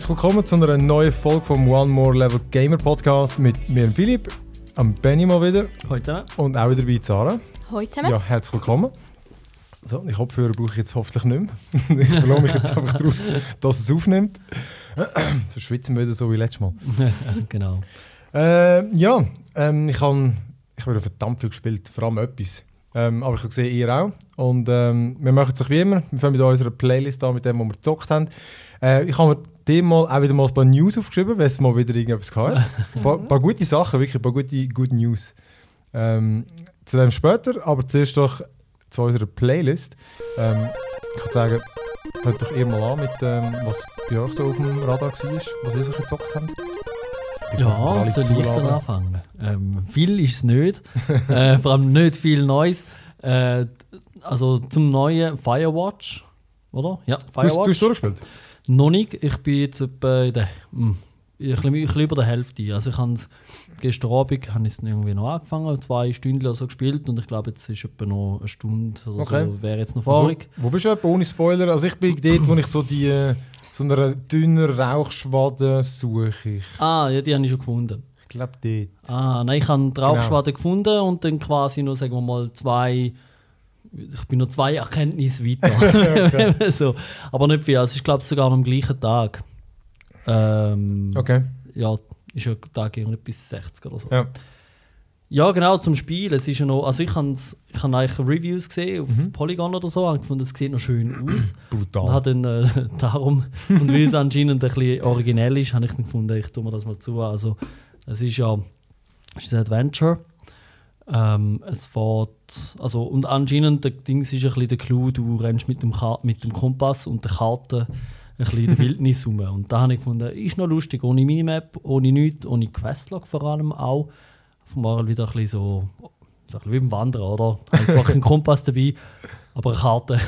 Herzlich willkommen zu einer neuen Folge vom One More Level Gamer Podcast mit mir, Philipp, am Benny mal wieder Heute und auch wieder bei Sarah. Heute. Ja, herzlich willkommen. So, die Kopfhörer brauche ich jetzt hoffentlich nicht mehr. ich verlasse mich jetzt einfach darauf, dass es aufnimmt. so schwitzen wir wieder so wie letztes Mal. genau. Äh, ja, ähm, ich habe ich hab verdammt viel gespielt, vor allem etwas. Ähm, aber ich habe gesehen, ihr auch. Und ähm, wir machen es wie immer. Wir fangen mit unserer Playlist an, mit dem, was wir gezockt haben. Äh, ich habe mir dem mal auch wieder mal ein paar News aufgeschrieben, weil es mal wieder irgendetwas hat. Ein paar, paar gute Sachen, wirklich ein paar gute, gute News. Ähm, zu dem später, aber zuerst doch zu unserer Playlist. Ähm, ich würde sagen, fangt doch ihr mal an mit ähm, was bei euch so auf dem Radar war, was ihr so gezockt habt. Ja, alle soll ich dann anfangen? Ähm, viel ist es nicht. äh, vor allem nicht viel Neues. Äh, also zum neuen Firewatch, oder? Ja, Du hast, du hast Firewatch. durchgespielt? Noch nicht. Ich bin jetzt etwa in der, hm, ein, bisschen, ein bisschen über der Hälfte. Also ich habe gestern Abend habe ich es irgendwie noch angefangen, zwei Stunden oder so gespielt und ich glaube jetzt ist etwa noch eine Stunde oder Okay. so, wäre jetzt noch Also, vorig. wo bist du etwa, ohne Spoiler? Also ich bin dort, wo ich so die so eine dünne Rauchschwade suche. Ich Ah, ja, die habe ich schon gefunden. glaube dort. Ah, nein, ich habe die Rauchschwade gefunden und dann quasi noch, sagen wir mal, zwei. Ich bin noch zwei Erkenntnisse weiter. so. Aber nicht viel. Also ich glaube sogar am gleichen Tag. Ähm, Okay. Ja, ist ja Tag irgendwie bis 60 oder so. Ja. Ja, genau, zum Spiel. Es ist ja noch, also ich habe ich hab eigentlich Reviews gesehen auf Mhm. Polygon oder so, habe gefunden, es sieht noch schön aus. Und Brutal. habe dann äh, darum, und weil es anscheinend ein bisschen originell ist, habe ich dann gefunden, ich tue mir das mal zu. Also, es ist ja es ist ein Adventure. Ähm, es fährt, also, und anscheinend, der Dings ist ein bisschen der Clou, du rennst mit dem, Ka mit dem Kompass und der Karte ein bisschen in der Wildnis rum. Und da habe ich gefunden, ist noch lustig, ohne Minimap, ohne nichts, ohne Questlog vor allem auch. Von mal wieder ein bisschen so, so ein bisschen wie beim Wandern, oder? Einfach einen Kompass dabei, aber eine Karte.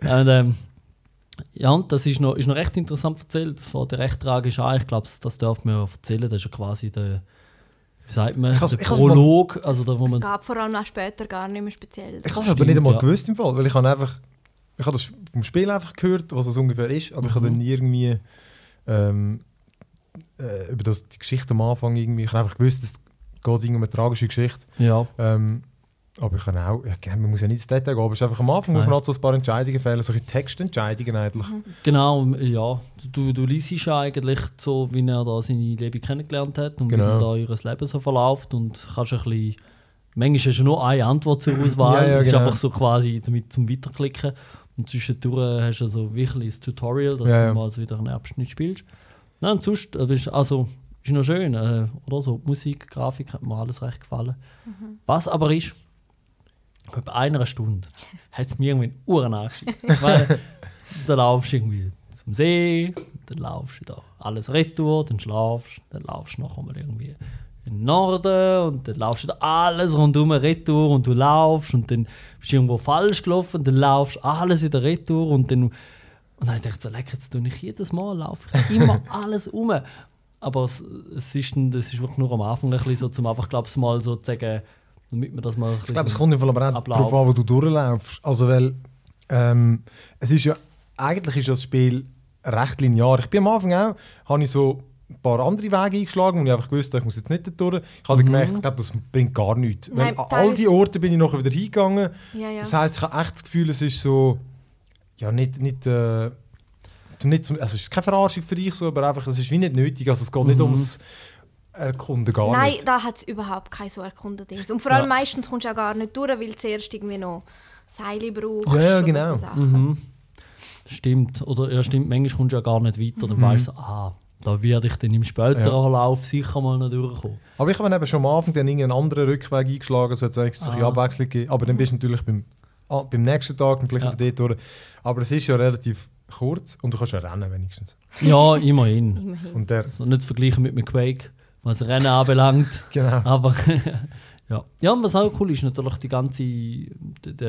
und, ähm, ja, und das ist noch, ist noch recht interessant erzählt. Das ja recht tragisch an. Ich glaube, das darf man erzählen. Das ist ja quasi der, wie sagt man, der Prolog. Also da, wo Es man, gab vor allem auch später gar nicht mehr speziell. Ich habe es aber nicht einmal ja. gewusst im Fall, weil ich habe einfach ich habe das vom Spiel einfach gehört, was es ungefähr ist, aber ich habe Mhm. dann nie irgendwie ähm, äh, über das, die Geschichte am Anfang irgendwie, ich habe einfach gewusst, es geht irgendwie um eine tragische Geschichte. ja, Ähm, aber ich kann auch, ja, man muss ja nicht ins Detail gehen, aber es ist einfach am Anfang muss Nein. man halt so ein paar Entscheidungen fällen, solche Textentscheidungen eigentlich. genau, ja. Du, du liest ja eigentlich so, wie er da seine Leben kennengelernt hat und Genau. wie da ihr Leben so verläuft und kannst ein bisschen Manchmal hast du nur eine Antwort zur Auswahl. Ja, ja, das ist genau. einfach so quasi damit zum Weiterklicken. Und zwischendurch hast du so wirklich das Tutorial, dass Ja, du mal so wieder einen Abschnitt spielst. Nein, und sonst, äh, ist, also, ist noch schön. Äh, oder so, Musik, Grafik hat mir alles recht gefallen. Was aber ist, bei einer Stunde hat es mir irgendwie in Uhren angeschissen. Weil dann laufst du irgendwie zum See, dann laufst du da alles retour, dann schlafst, dann laufst du noch einmal irgendwie in den Norden und dann laufst du da alles rundum retour und du laufst und dann bist du irgendwo falsch gelaufen und dann laufst du alles in der Retour und dann und dann dachte ich so, leck, jetzt tue ich jedes Mal, laufe ich immer alles um. Aber es, es ist, das ist wirklich nur am Anfang ein bisschen so, zum einfach, glaube ich, mal so zu sagen, damit man das mal ein Ich glaube, es kommt im Fall aber auch darauf an, wo du durchlaufst. Also, weil ähm, es ist ja, eigentlich ist das Spiel recht linear. Ich bin am Anfang auch, habe ich so ein paar andere Wege eingeschlagen und ich einfach gewusst, ich muss jetzt nicht durch. Ich habe dann gemerkt, ich glaube, das bringt gar nichts. Weil Nein, an all die Orte bin ich nachher wieder hingegangen. Ja, ja. Das heisst, ich habe echt das Gefühl, es ist so, ja, nicht, nicht, äh, nicht zum- also es ist keine Verarschung für dich, so, aber einfach, es ist wie nicht nötig. Also es geht nicht Mhm. ums Erkunden, gar Nein, nicht. da hat es überhaupt kein so Erkundendings. Und vor allem Ja. meistens kommst du auch gar nicht durch, weil du zuerst irgendwie noch Seile brauchst. Ja, ja, genau. So Sachen. Mhm. Stimmt. Oder ja, stimmt, manchmal kommst du ja gar nicht weiter. Dann weißt du, ah, da werde ich dann im späteren Ja. Lauf sicher mal noch durchkommen. Aber ich habe eben schon am Anfang dann irgendeinen anderen Rückweg eingeschlagen, so hat es so ein bisschen Ah. Abwechslung gegeben. Aber dann bist du natürlich beim, ah, beim nächsten Tag und vielleicht Ja. wieder dort durch. Aber es ist ja relativ kurz und du kannst ja rennen wenigstens. Ja, immerhin. Immerhin. Und der, Also nicht zu vergleichen mit einem Quake, was Rennen anbelangt. genau. Aber ja. ja, und was auch cool ist, natürlich die ganze,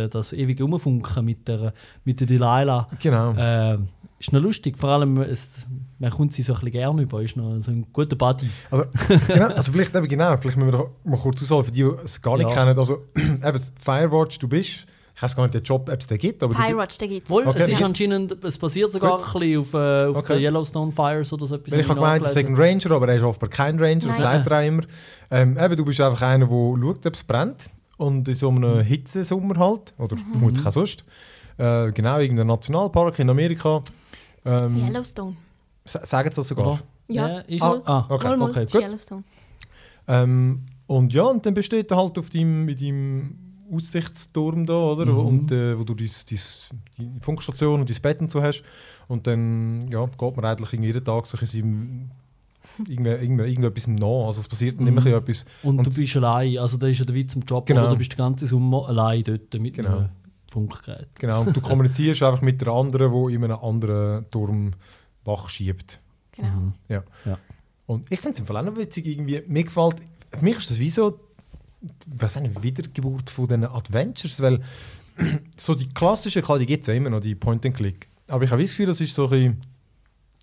das ewige Umfunken mit der, mit der Delilah. Genau. Äh, ist noch lustig, vor allem, es, man kommt sie so ein bisschen gerne über, ist noch so ein guter Buddy. Also, genau, also vielleicht eben genau, vielleicht müssen wir doch mal kurz ausholen, für die, die es gar nicht Ja. kennen. Also eben Firewatch, du bist Ich weiß gar nicht, den Job, ob es den gibt, aber Pirates, den gibt's. Wohl, Okay. es ist anscheinend, es basiert sogar Gut. ein bisschen auf, äh, auf Okay. den Yellowstone Fires oder so etwas. Weil ich habe gemeint, sei nachgelesen. ein Ranger, aber er ist offenbar kein Ranger, das Nein. sagt er auch immer. Ähm, eben, du bist einfach einer, der schaut, ob es brennt. Und in so einem Hitzesommer halt, oder vermutlich auch sonst. Äh, genau, irgendein Nationalpark in Amerika. Ähm, Yellowstone. sa- sagen sie das sogar. Oder? Ja. Ja, ist Ah, ah, okay. Mal, mal, okay, ist gut. Yellowstone. Ähm, und ja, und dann besteht er halt auf deinem, mit deinem Aussichtsturm da, oder? Mhm. Und äh, wo du dies, dies, die Funkstation und dein Bett und so hast. Und dann ja, geht man eigentlich jeden Tag so in seinem irgendwie, irgendwie, irgendetwas nach. Also es passiert dann Mhm. immer ein bisschen etwas. Und, Und- du bist allein, also das ist ja der Witz im Job, Genau. oder? du bist den ganzen Sommer allein dort mit Genau. einem Funkgerät. Genau, und du kommunizierst einfach mit der anderen, die in einem anderen Turm wach schiebt. Genau. Mhm. Ja. Ja. Und ich finde es im Fall auch noch witzig, irgendwie, mir gefällt, für mich ist das wie so, weiß nicht, Wiedergeburt von diesen Adventures, weil so die klassischen, klar, die gibt es ja immer noch, die Point-and-Click. Aber ich habe das Gefühl, das ist so ein bisschen,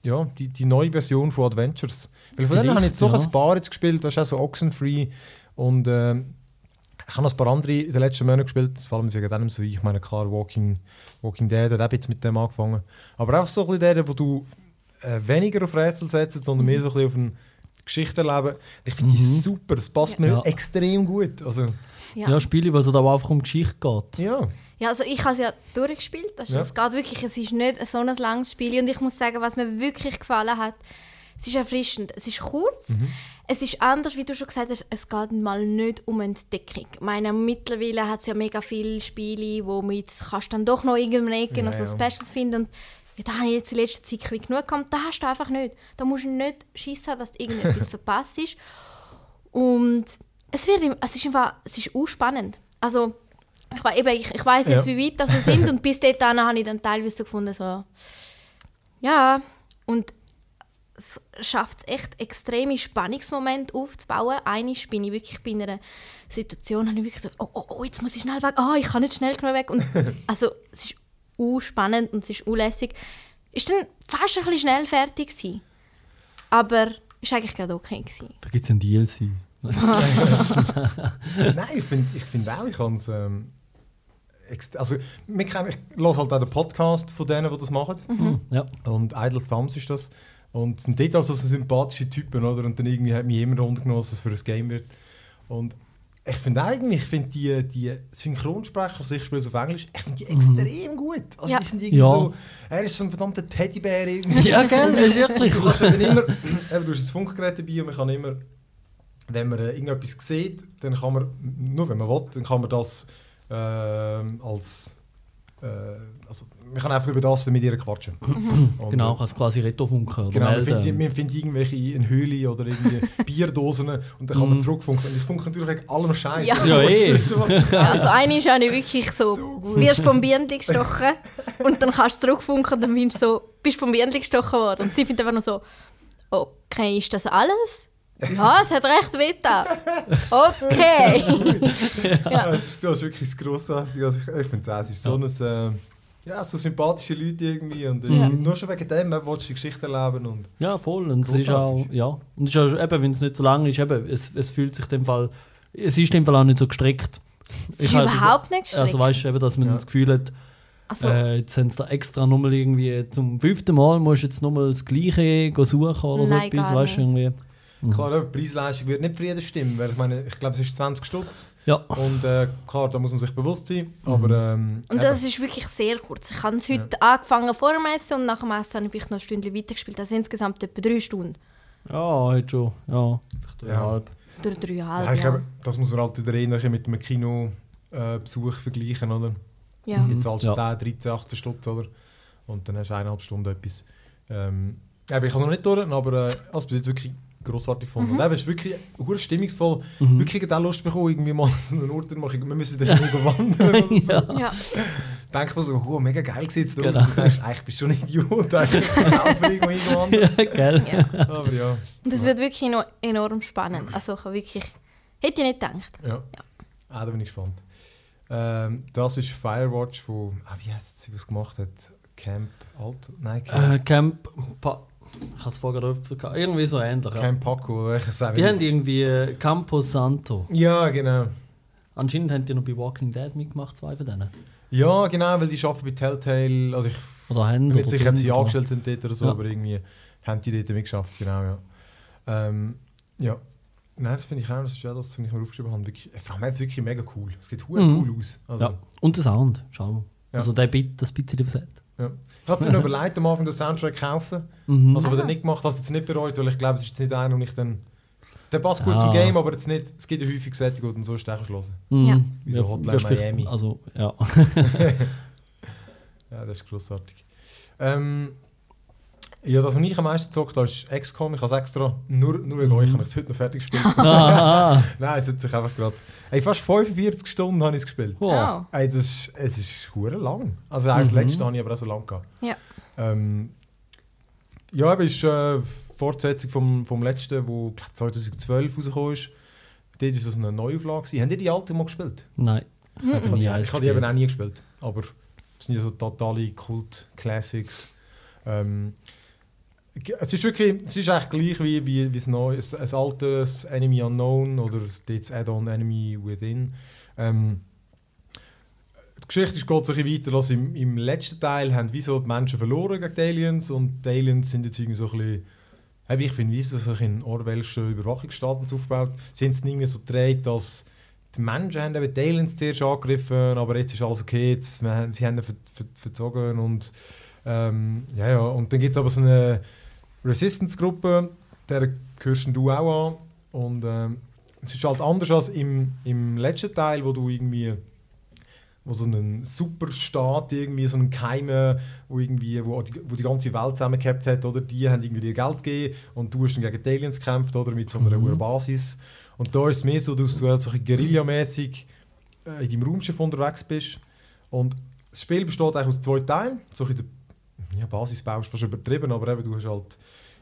ja, die, die neue Version von Adventures. Weil von denen habe ich jetzt doch Vielleicht, ein paar jetzt gespielt, das ist auch so Oxenfree und äh, ich habe noch ein paar andere in den letzten Monaten gespielt, vor allem wegen dem so, ich meine, klar, Walking, Walking Dead hat auch jetzt mit dem angefangen. Aber auch so ein bisschen der, wo du äh, weniger auf Rätsel setzt, sondern mehr so ein bisschen auf ein Geschichtenleben. Ich finde die Mhm. super, es passt mir Ja. extrem gut. Also, Ja, Ja. Spiele, wo es aber einfach um Geschichte geht. ja. Ja, also ich habe es ja durchgespielt. Also Ja. Es geht wirklich, es ist nicht so ein langes Spiel. Und ich muss sagen, was mir wirklich gefallen hat, es ist erfrischend. Es ist kurz. Es ist anders, wie du schon gesagt hast, es geht mal nicht um Entdeckung. Ich meine, mittlerweile hat es ja mega viele Spiele, wo mit kannst dann doch noch irgendeine Ecke noch so Ja, ja. Specials finden. Und ja, da habe ich jetzt in letzter Zeit ein genug gehabt. Da hast du einfach nicht. Da musst du nicht Schiss haben, dass du irgendetwas verpasst. ist. Und es, wird, es ist einfach, es ist auch spannend. Also, ich, eben, ich, ich weiß jetzt, Ja. wie weit das wir sind und bis dahin habe ich dann teilweise so gefunden, so, ja, und es schafft es echt, extreme Spannungsmomente aufzubauen. Eines bin ich wirklich bei einer Situation, habe ich wirklich gesagt, oh, oh, oh, jetzt muss ich schnell weg, oh, ich kann nicht schnell genug weg. Und, also, es ist u spannend und es ist unlässig. Ist dann fast ein bisschen schnell fertig gewesen. Aber ist eigentlich gerade okay gewesen. Da gibt es ein DLC. Nein, ich finde ich find auch, ich kann es. Ähm, also, ich höre halt auch den Podcast von denen, die das machen. Mhm. Ja. Und Idle Thumbs ist das. Und es sind dort also so sympathische Typen, oder? Und dann irgendwie hat mich jemand runtergenommen, dass es für ein Game wird. Und ich finde eigentlich, ich finde die, die Synchronsprecher, also ich spiele es auf Englisch, ich finde die extrem gut. Also Ja. die sind irgendwie Ja. so, er ist so ein verdammter Teddybär irgendwie. Ja, gell, das ist wirklich. Du dann immer, eben, du hast ein Funkgerät dabei und man kann immer, wenn man äh, irgendetwas sieht, dann kann man, nur wenn man will, dann kann man das ähm, als, äh, also man kann einfach über das mit ihr quatschen. Und, Genau, äh, kannst quasi Retrofunken oder Genau, man findet, man findet irgendwelche in Höhle oder irgendwie Bierdosen und dann kann man zurückfunken. Und ich funke natürlich wegen allem Scheiß. Ja. Ja, eh. wissen, also eine ist auch nicht wirklich so, So gut. wirst vom Bienen gestochen und dann kannst du zurückfunken und dann bist du so, bist vom Bienen gestochen worden. Und sie findet einfach nur so, okay, ist das alles? Ja, es hat recht wehgetan. Okay. ja. das, ist, das ist wirklich das Grossartige. Also ich ich finde es ist so ein, äh, ja, so sympathische Leute irgendwie. Und Ja. nur schon wegen dem willst du die Geschichte erleben. Und, Ja, voll. Und es ist auch, ja. Und es ist auch, eben, wenn es nicht so lang ist, eben, es, es fühlt sich dem Fall, es ist in dem Fall auch nicht so gestreckt. Es ist halt- überhaupt nicht geschreckt. Also weißt du, eben, dass man Ja. das Gefühl hat, Also, äh, jetzt haben sie da extra nochmal irgendwie zum fünften Mal musst du jetzt nochmal das Gleiche go suchen oder so Nein, etwas, gar weißt du, irgendwie. Klar, eben, die Preisleistung wird nicht für jeden stimmen, weil ich meine, ich glaube, es ist 20 Stutz. Ja. Und äh, klar, da muss man sich bewusst sein. Aber ähm, und eben, das ist wirklich sehr kurz. Ich habe es heute angefangen vor dem Essen und nach dem Essen habe ich noch ein Stündchen weitergespielt. Also insgesamt etwa drei Stunden. Ja, heute schon. Ja, vielleicht Ja. dreieinhalb. Oder dreieinhalb, ja, ich ja. glaube, das muss man halt wieder eher mit einem Kinobesuch vergleichen, oder? ja. Jetzt zahlst du Ja. da 13, 18 Stutz, oder? Und dann hast du eineinhalb Stunden etwas. Ähm, eben, ich habe es noch nicht durch, aber äh, also bis jetzt wirklich grossartig gefunden. Und eben, es ist wirklich hure stimmungsvoll. Mhm. Wirklich auch Lust bekommen, irgendwie mal so einen Ort zu machen. Wir müssen wieder irgendwo wandern oder so. Ja. ja. Denk mal so, oh, mega geil geht's Genau. genau. Und du denkst, eigentlich bist du schon ein Idiot, eigentlich selber irgendwo hingewandert. ja, gell? ja. Aber ja. Und das wird wirklich enorm spannend. Also ich habe wirklich... Hätte ich nicht gedacht. Ja. Ah, da bin ich gespannt. Ähm, das ist Firewatch von, ah, wie heißt sie, was gemacht hat? Camp Alto? Nein, Camp, Äh, Camp. Pa ich habe es vorher gehabt. Irgendwie so ähnlich. Ja. Camp Paco, ich sage Die haben irgendwie äh, Campo Santo. Ja, genau. Anscheinend haben die noch bei Walking Dead mitgemacht, zwei von denen. Ja, genau, weil die arbeiten bei Telltale. Also ich Oder haben. bin nicht sicher, ob sie angestellt sind dort oder so, Ja. aber irgendwie haben die dort mitgeschafft, genau, ja. Ähm, ja. Nein, das finde ich auch, das ist ja das, was ich mir aufgeschrieben habe. Wirklich, vor allem wirklich mega cool. Es sieht Mhm. cool aus. Also, Ja. Und der Sound, schau mal. Ja. Also der Bit, das bisschen Set. Ich hatte mir überlegt, am Anfang den Soundtrack zu kaufen. Mhm. Also, aber Ah. dann nicht gemacht, habe es jetzt nicht bereut, weil ich glaube, es ist jetzt nicht einer, und ich dann. Der passt gut Ah. zum Game, aber jetzt nicht, es gibt ja häufig Sättigung und so ist der geschlossen. Mhm. Ja. Wie so Hotline vielleicht- Miami. Also, ja. Ja, das ist grossartig. Ähm, ja, das, was ich am meisten gezockt habe, ist XCOM. Ich habe es extra, nur, nur wegen Mhm. euch, habe ich es heute noch fertig gespielt. Nein, es hat sich einfach gerade... Hey, fast 45 Stunden habe ich es gespielt. wow. Oh. Hey, das ist, es ist hure lang. Also auch das Mhm. letzte habe ich aber auch so lang gehabt. Ja. Ähm, ja, aber es ist äh, Fortsetzung vom, vom letzten, wo ich glaub, 2012 rausgekommen ist. Dort war das eine Neuauflage. Haben die die alte mal gespielt? Nein. Ich habe die, Nie ich habe die eben gespielt. auch nie gespielt. Aber es sind ja so totale Kult-Classics. Ähm, es ist wirklich, es ist eigentlich gleich wie, wie, wie das neue, ein, ein altes Enemy Unknown oder das Add-on Enemy Within. Ähm, die Geschichte ist- geht so ein weiter. Als im, im letzten Teil haben wie so die Menschen verloren gegen die Aliens und die Aliens sind jetzt irgendwie so ein bisschen ich finde, wie sie sich in Orwellschen Überwachungsstaaten aufgebaut? Haben es irgendwie so gedreht, dass die Menschen haben eben die Aliens zuerst angegriffen, aber jetzt ist alles okay, jetzt, sie haben ver, ver, verzogen und ähm, ja, ja, und dann gibt es aber so eine Resistance-Gruppe, der gehörst du auch an. Und ähm, es ist halt anders als im, im letzten Teil, wo du irgendwie wo so ein Superstaat irgendwie so einen Geheimen, wo irgendwie wo die, wo die ganze Welt zusammengehabt hat, oder? Die haben irgendwie dir Geld gegeben und du hast dann gegen die Aliens gekämpft oder? Mit so einer Mhm. Basis und da ist es mehr so, dass du halt so guerillamäßig äh, in deinem Raumschiff unterwegs bist. Und das Spiel besteht eigentlich aus zwei Teilen, so der ja, Basisbau ist fast übertrieben, aber eben, du hast halt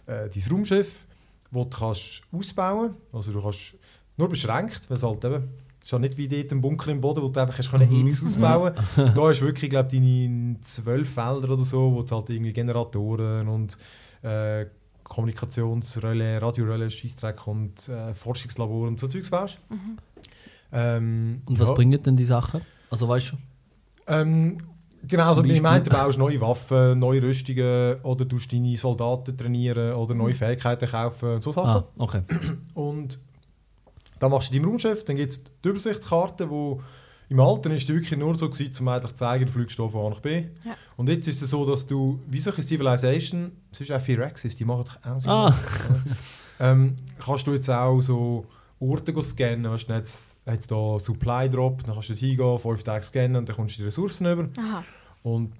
äh, dein Raumschiff, das du kannst ausbauen kannst, also du kannst nur beschränkt, weil es halt eben es ist ja nicht wie dort ein Bunker im Boden, wo du einfach können Mhm. ewig ausbauen Da ist wirklich, glaube deine zwölf Felder oder so, wo du halt irgendwie Generatoren und äh, Kommunikationsrelais, Radiorelais, Scheissdreck und äh, Forschungslabor und so Zeugs baust. Ähm, Und was ja. bringen denn die Sachen? Also weißt du? Ähm, genau, also bei meinen Beispiel? baust du neue Waffen, neue Rüstungen oder du deine Soldaten trainieren oder neue Fähigkeiten kaufen, so Sachen. Ah, okay. Und dann machst du dein Raumschiff, dann gibt es die Übersichtskarte, wo im Alter ist die wirklich nur so gewesen, um eigentlich zu zeigen, du fliegst von A nach B. Ja. Und jetzt ist es so, dass du, wie solche Civilization, es ist auch Firaxis, die machen doch auch so. Ah. ähm, kannst du jetzt auch so Orte go scannen, weißt du, jetzt hat es da Supply Drop, dann kannst du dort hingehen, fünf Tage scannen und dann kommst du die Ressourcen über. Aha. Und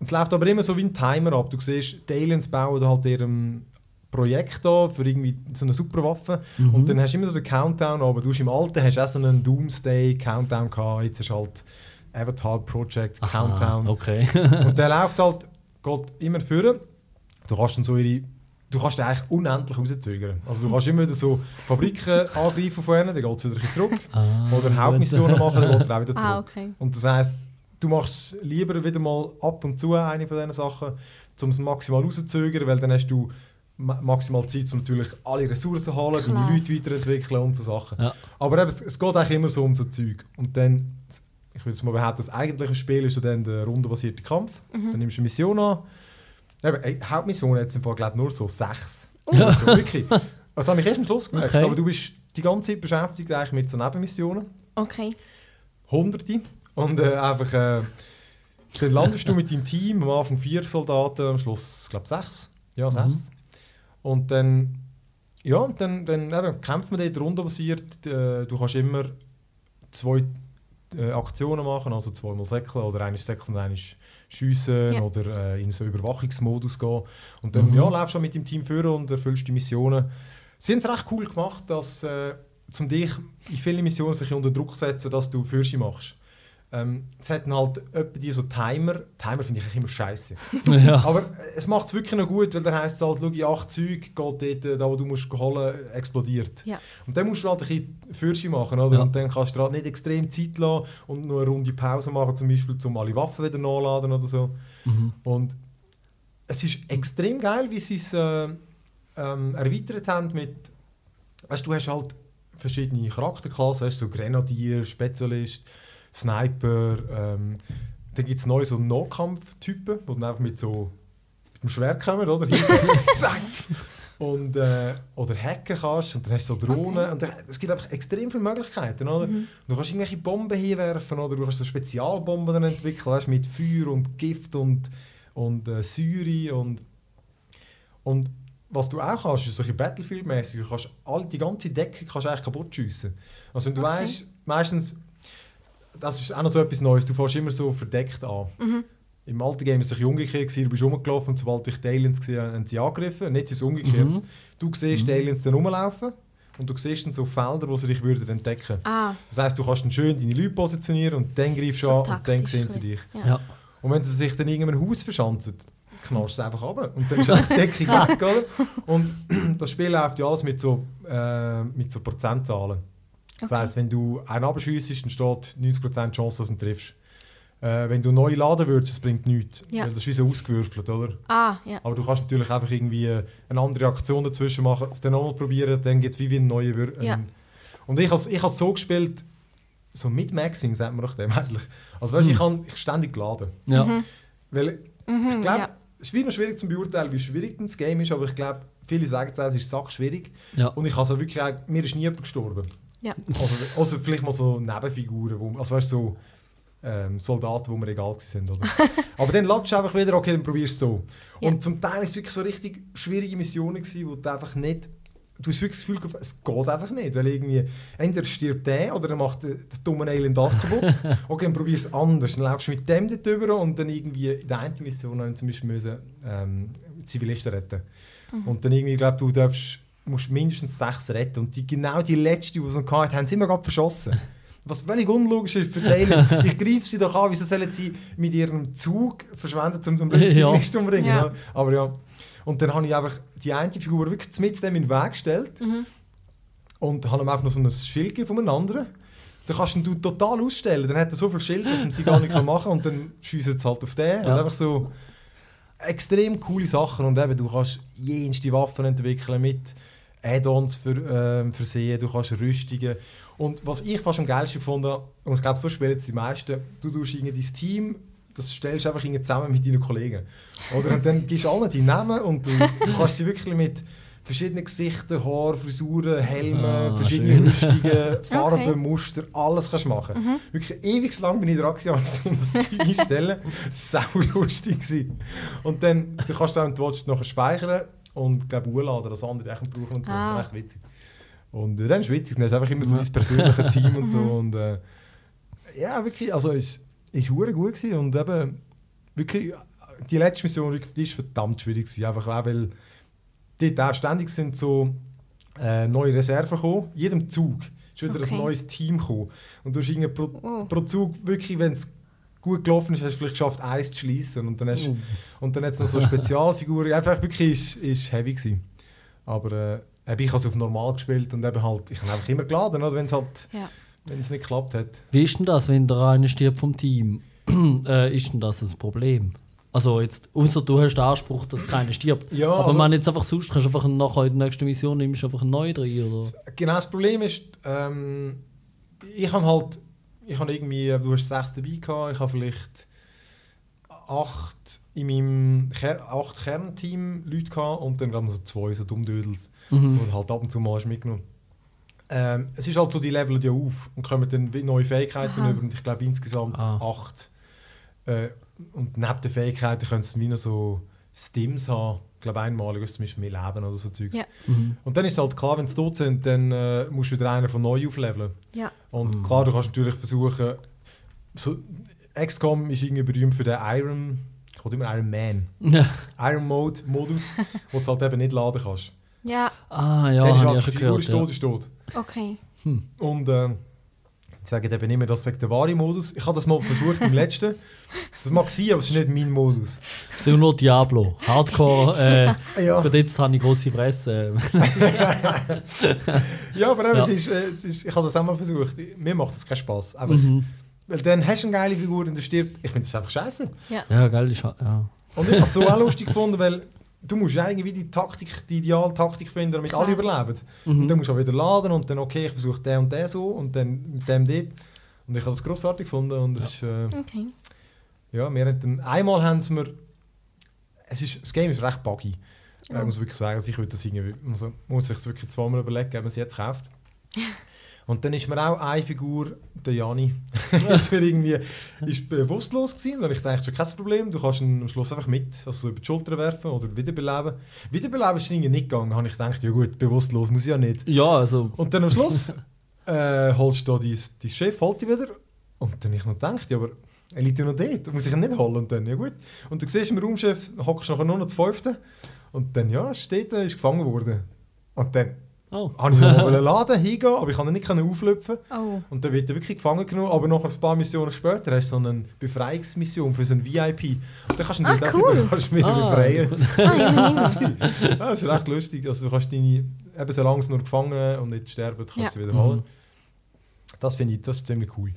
es läuft aber immer so wie ein Timer ab. Du siehst, die Aliens bauen halt ihrem Projekt da für irgendwie so eine super Waffe. Mhm. Und dann hast du immer so den Countdown, aber du hast im Alten hast du auch so einen Doomsday Countdown gehabt. Jetzt ist halt Avatar Project Aha, Countdown. Okay. Und der läuft halt, geht immer führen. Du kannst dann so ihre, du kannst den eigentlich unendlich rauszögern. Also du kannst immer wieder so Fabriken angreifen von ihnen, dann geht es wieder zurück. Ah, Oder Hauptmissionen machen, dann geht er auch wieder zurück. Ah, okay. Und das heisst, du machst lieber wieder mal ab und zu eine von diesen Sachen, um es maximal rauszuzögern, weil dann hast du ma maximal Zeit, um natürlich alle Ressourcen zu holen, Klar. deine Leute weiterentwickeln und so Sachen. Ja. Aber eben, es, es geht eigentlich immer so um so Zeug. Und dann, ich würde jetzt mal behaupten, das eigentliche Spiel ist so dann der rundenbasierte Kampf. Dann nimmst du eine Mission an. Eben, ey, Hauptmission hat es im Fall, glaube nur so sechs. Oder so, wirklich. Das habe ich erst am Schluss gemerkt. Okay. Aber du bist die ganze Zeit beschäftigt eigentlich mit so Nebenmissionen. Okay. Hunderte. Und äh, einfach, äh, dann landest du mit deinem Team, am Anfang vier Soldaten, am Schluss, glaube sechs. Ja, sechs. Und dann, ja, und dann, dann eben, kämpft man dort rundenbasiert. Äh, du kannst immer zwei äh, Aktionen machen, also zweimal säckeln oder eines säckeln und eines schiessen Ja. oder äh, in so Überwachungsmodus gehen. Und dann Mhm. ja, läufst du mit dem Team führen und erfüllst die Missionen. Sie haben es recht cool gemacht, dass äh, zum dich in viele Missionen sich unter Druck setzen, dass du für sie machst. Ähm, es hatten halt die so Timer. Timer finde ich eigentlich immer scheiße. ja. Aber es macht es wirklich noch gut, weil dann heisst es halt, schau, acht Zeug geht dort, äh, da wo du musst holen, explodiert. Ja. Und dann musst du halt ein bisschen Fürsche machen, oder? Ja. Und dann kannst du halt nicht extrem Zeit lassen und nur eine Runde Pause machen, zum Beispiel, um alle Waffen wieder nachladen oder so. Mhm. Und es ist extrem geil, wie sie es äh, ähm, erweitert haben mit, weißt du, du hast halt verschiedene Charakterklassen. Hast so Grenadier, Spezialist, Sniper. Ähm, dann gibt es neue so Nahkampftypen, die dann einfach mit so mit dem Schwert kommen, oder? Hier so, Zack! und, äh, oder hacken kannst und dann hast du so Drohnen. Und dann- es gibt einfach extrem viele Möglichkeiten. Oder? Du kannst irgendwelche Bomben hinwerfen oder du kannst so Spezialbomben dann entwickeln weißt, mit Feuer und Gift und, und äh, Säure. Und, und was du auch kannst, ist solche Battlefield-mäßig, du kannst all, die ganze Decke kannst eigentlich kaputt schiessen. Also wenn du Okay. weißt, meistens, das ist auch noch so etwas Neues, du fährst immer so verdeckt an. Mhm. Im alten Game war es ein bisschen umgekehrt, du bist rumgelaufen und sobald dich die Aliens gesehen haben, haben sie angegriffen. Und jetzt ist es umgekehrt. Mhm. Du siehst die Aliens dann rumlaufen und du siehst dann so Felder, wo sie dich würden entdecken Ah, Das heisst, du kannst dann schön deine Leute positionieren und dann greifst du So an und dann sehen sie ein dich. ja. Ja. Und wenn sie sich dann in irgendeinem Haus verschanzen, knallst du es einfach runter. Und dann ist einfach die Deckung weg, oder? Und das Spiel läuft ja alles mit so, äh, mit so Prozentzahlen. Das Okay. heisst, wenn du einen abschiessest, dann steht 90% Chance, dass du ihn triffst. Äh, wenn du neu laden würdest, das bringt nichts. Ja. Weil das ist wie so ausgewürfelt, oder? Ah, ja. Aber du kannst natürlich einfach irgendwie eine andere Aktion dazwischen machen, es dann nochmal probieren, dann gibt es wie ein neuer Wür Ja. ähm, Und ich habe ich has so gespielt, so mit Maxing, sagt man doch dem eigentlich. Also weißt du, ich habe ich ständig geladen. Ja. Weil Mhm, ich glaube, ja. es ist wie noch schwierig zu beurteilen, wie schwierig das Game ist, aber ich glaube, viele sagen es ist sackschwierig. Ja. Und ich also wirklich, auch- mir ist nie jemand gestorben. Ja. Also, also vielleicht mal so Nebenfiguren, wo, also weißt du, so ähm, Soldaten, die mir egal sind, oder? Aber dann latsch einfach wieder, okay, dann probierst du es so. Ja. Und zum Teil war es wirklich so richtig schwierige Missionen, gewesen, wo du einfach nicht, du hast wirklich das Gefühl, es geht einfach nicht, weil irgendwie, entweder stirbt der oder er macht das dumme Alien das kaputt. okay, dann probierst du es anders, dann laufst du mit dem dort drüber und dann irgendwie, in der einen Mission haben zum Beispiel müssen, ähm, Zivilisten retten. Und dann irgendwie, ich glaube, du darfst, musst mindestens sechs retten und die, genau die letzte, die sie noch hatten, haben sie immer gerade verschossen. Was völlig unlogisch ist für die Aliens. Ich greife sie doch an, wieso sollen sie mit ihrem Zug verschwenden, um so einen Ja. Zivilisten umzubringen? Ja. Aber ja. Und dann habe ich einfach die eine Figur wirklich mit dem in den Weg gestellt Mhm. und habe ihm einfach noch so ein Schild gegeben von einem anderen. Dann kannst du ihn total ausstellen. Dann hat er so viel Schild, dass er sie gar nicht machen kann und dann schiessen sie halt auf den. Ja. Und einfach so extrem coole Sachen. Und eben, du kannst jenste Waffen entwickeln mit Add-ons für, ähm, versehen, du kannst Rüstungen. Und was ich fast am geilsten gefunden habe, und ich glaube, so spielen es die meisten, du tust irgendwie dein Team, das stellst du einfach irgendwie zusammen mit deinen Kollegen. Oder? Und dann gibst du allen die Namen und du, du kannst sie wirklich mit verschiedenen Gesichtern, Haar, Frisuren, Helmen, Ah, verschiedene schön. Rüstungen, Farben, Okay. Muster, alles kannst du machen. Wirklich ewig lang bin ich dran gewesen, um das Zeug einstellen. Sau lustig gewesen. Und dann du kannst du auch, du willst, nachher speichern und glaube hochladen, dass andere echt brauchen und so. Ah. Das ist echt witzig. Und äh, dann ist es witzig, dann hast du einfach immer so dein persönliches Team und so. Und, äh, ja, wirklich, also es hure gut gewesen und eben wirklich, die letzte Mission die ist verdammt schwierig gewesen, einfach auch, weil dort auch ständig sind so äh, neue Reserven gekommen, jedem Zug ist wieder Okay. ein neues Team gekommen und du hast irgendwie pro, Oh. pro Zug wirklich, wenn es gut gelaufen ist, hast du vielleicht geschafft, eins zu schließen und dann hast Oh. und dann hat es noch so Spezialfiguren, einfach wirklich ist, ist heavy gewesen. Aber äh, eben, ich habe es auf normal gespielt und eben halt, ich habe einfach immer geladen, wenn es halt, Ja. wenn es nicht geklappt hat. Wie ist denn das, wenn der eine stirbt vom Team? äh, ist denn das ein Problem? Also jetzt, außer du hast den Anspruch, dass keiner stirbt. Ja, Aber also- man jetzt einfach sonst kannst du einfach nachher in der nächsten Mission nimmst du einfach einen neuen rein, oder? Genau, das Problem ist, ähm, ich habe halt, ich habe irgendwie, äh, du hast sechs dabei gehabt, ich habe vielleicht acht in meinem Ker acht Kernteam Leute gehabt und dann haben wir so zwei so Dummdödels, Mhm. die du halt ab und zu mal hast mitgenommen. Ähm, es ist halt so, die leveln ja auf und kommen dann neue Fähigkeiten Aha. über und ich glaube insgesamt Ah. acht. Äh, und neben den Fähigkeiten können sie wie noch so Stims haben, ich glaube einmalig, zum Beispiel mehr Leben oder so Zeugs. Ja. Mhm. Und dann ist es halt klar, wenn sie tot sind, dann äh, musst du wieder einen von neu aufleveln. Ja. Und Mhm. klar, du kannst natürlich versuchen, so, XCOM ist irgendwie berühmt für den Iron, ich will immer Iron Man, Ja. Iron Mode Modus, wo du halt eben nicht laden kannst. Ja, Ah, ja, Dann ist schon die Figur gehört. ist Ja. tot, ist tot. okay. Und äh, die sagen eben immer, das sagt der wahre Modus. Ich habe das mal versucht im letzten. Das mag sein, aber es ist nicht mein Modus. Es sind nur Diablo. Hardcore. Äh, Ja, jetzt habe ich grosse Fresse. ja aber eben, Ja. Es ist, äh, es ist, ich habe das auch mal versucht. Mir macht das keinen Spass. Einfach, Mhm. Weil dann hast du eine geile Figur und der stirbt. Ich finde das einfach scheiße. Ja, geil ist ja. Und ich habe es so auch lustig gefunden, weil du musst ja irgendwie die Taktik, die ideale Taktik finden, damit Klar. alle überleben. Mhm. Und dann musst du auch wieder laden und dann, okay, ich versuche den und den so und dann mit dem dort. Und ich habe das grossartig gefunden und es ist, äh, Okay. ja, wir dann, einmal haben sie mir, es ist, das Game ist recht buggy, Ja. äh, muss ich wirklich sagen, also ich würde das irgendwie, also, man muss sich das wirklich zweimal überlegen, ob man es jetzt kauft. Und dann ist mir auch eine Figur, der Jani, ist mir irgendwie ist bewusstlos gewesen. Und ich dachte, schon kein Problem, du kannst ihn am Schluss einfach mit, also so über die Schulter werfen oder wiederbeleben. Wiederbeleben ist irgendwie nicht gegangen, habe ich gedacht, ja gut, bewusstlos muss ich ja nicht. Ja, also. Und dann am Schluss äh, holst du da dein, dein Chef, holt dich wieder. Und dann habe ich noch gedacht, ja, aber er liegt ja noch dort, muss ich ihn nicht holen? Und dann, ja gut. Und dann siehst du, im Raumchef hockst du nachher nur noch zu fünften. Und dann, ja, steht er, ist gefangen worden. Und dann Oh. habe ich noch mal laden, hingehen, aber ich konnte ihn nicht auflöpfen. Oh. Und dann wird er wirklich gefangen genommen, aber noch ein paar Missionen später hast du so eine Befreiungsmission für so einen VIP. Und dann kannst du ihn Ah, dort cool. wieder, kannst du wieder Ah, befreien. Ah, immerhin. ja, das ist recht lustig. Also du kannst deine, eben solange nur gefangen und nicht sterben, kannst du Ja. sie wieder holen. Mhm. Das finde ich, das ist ziemlich cool.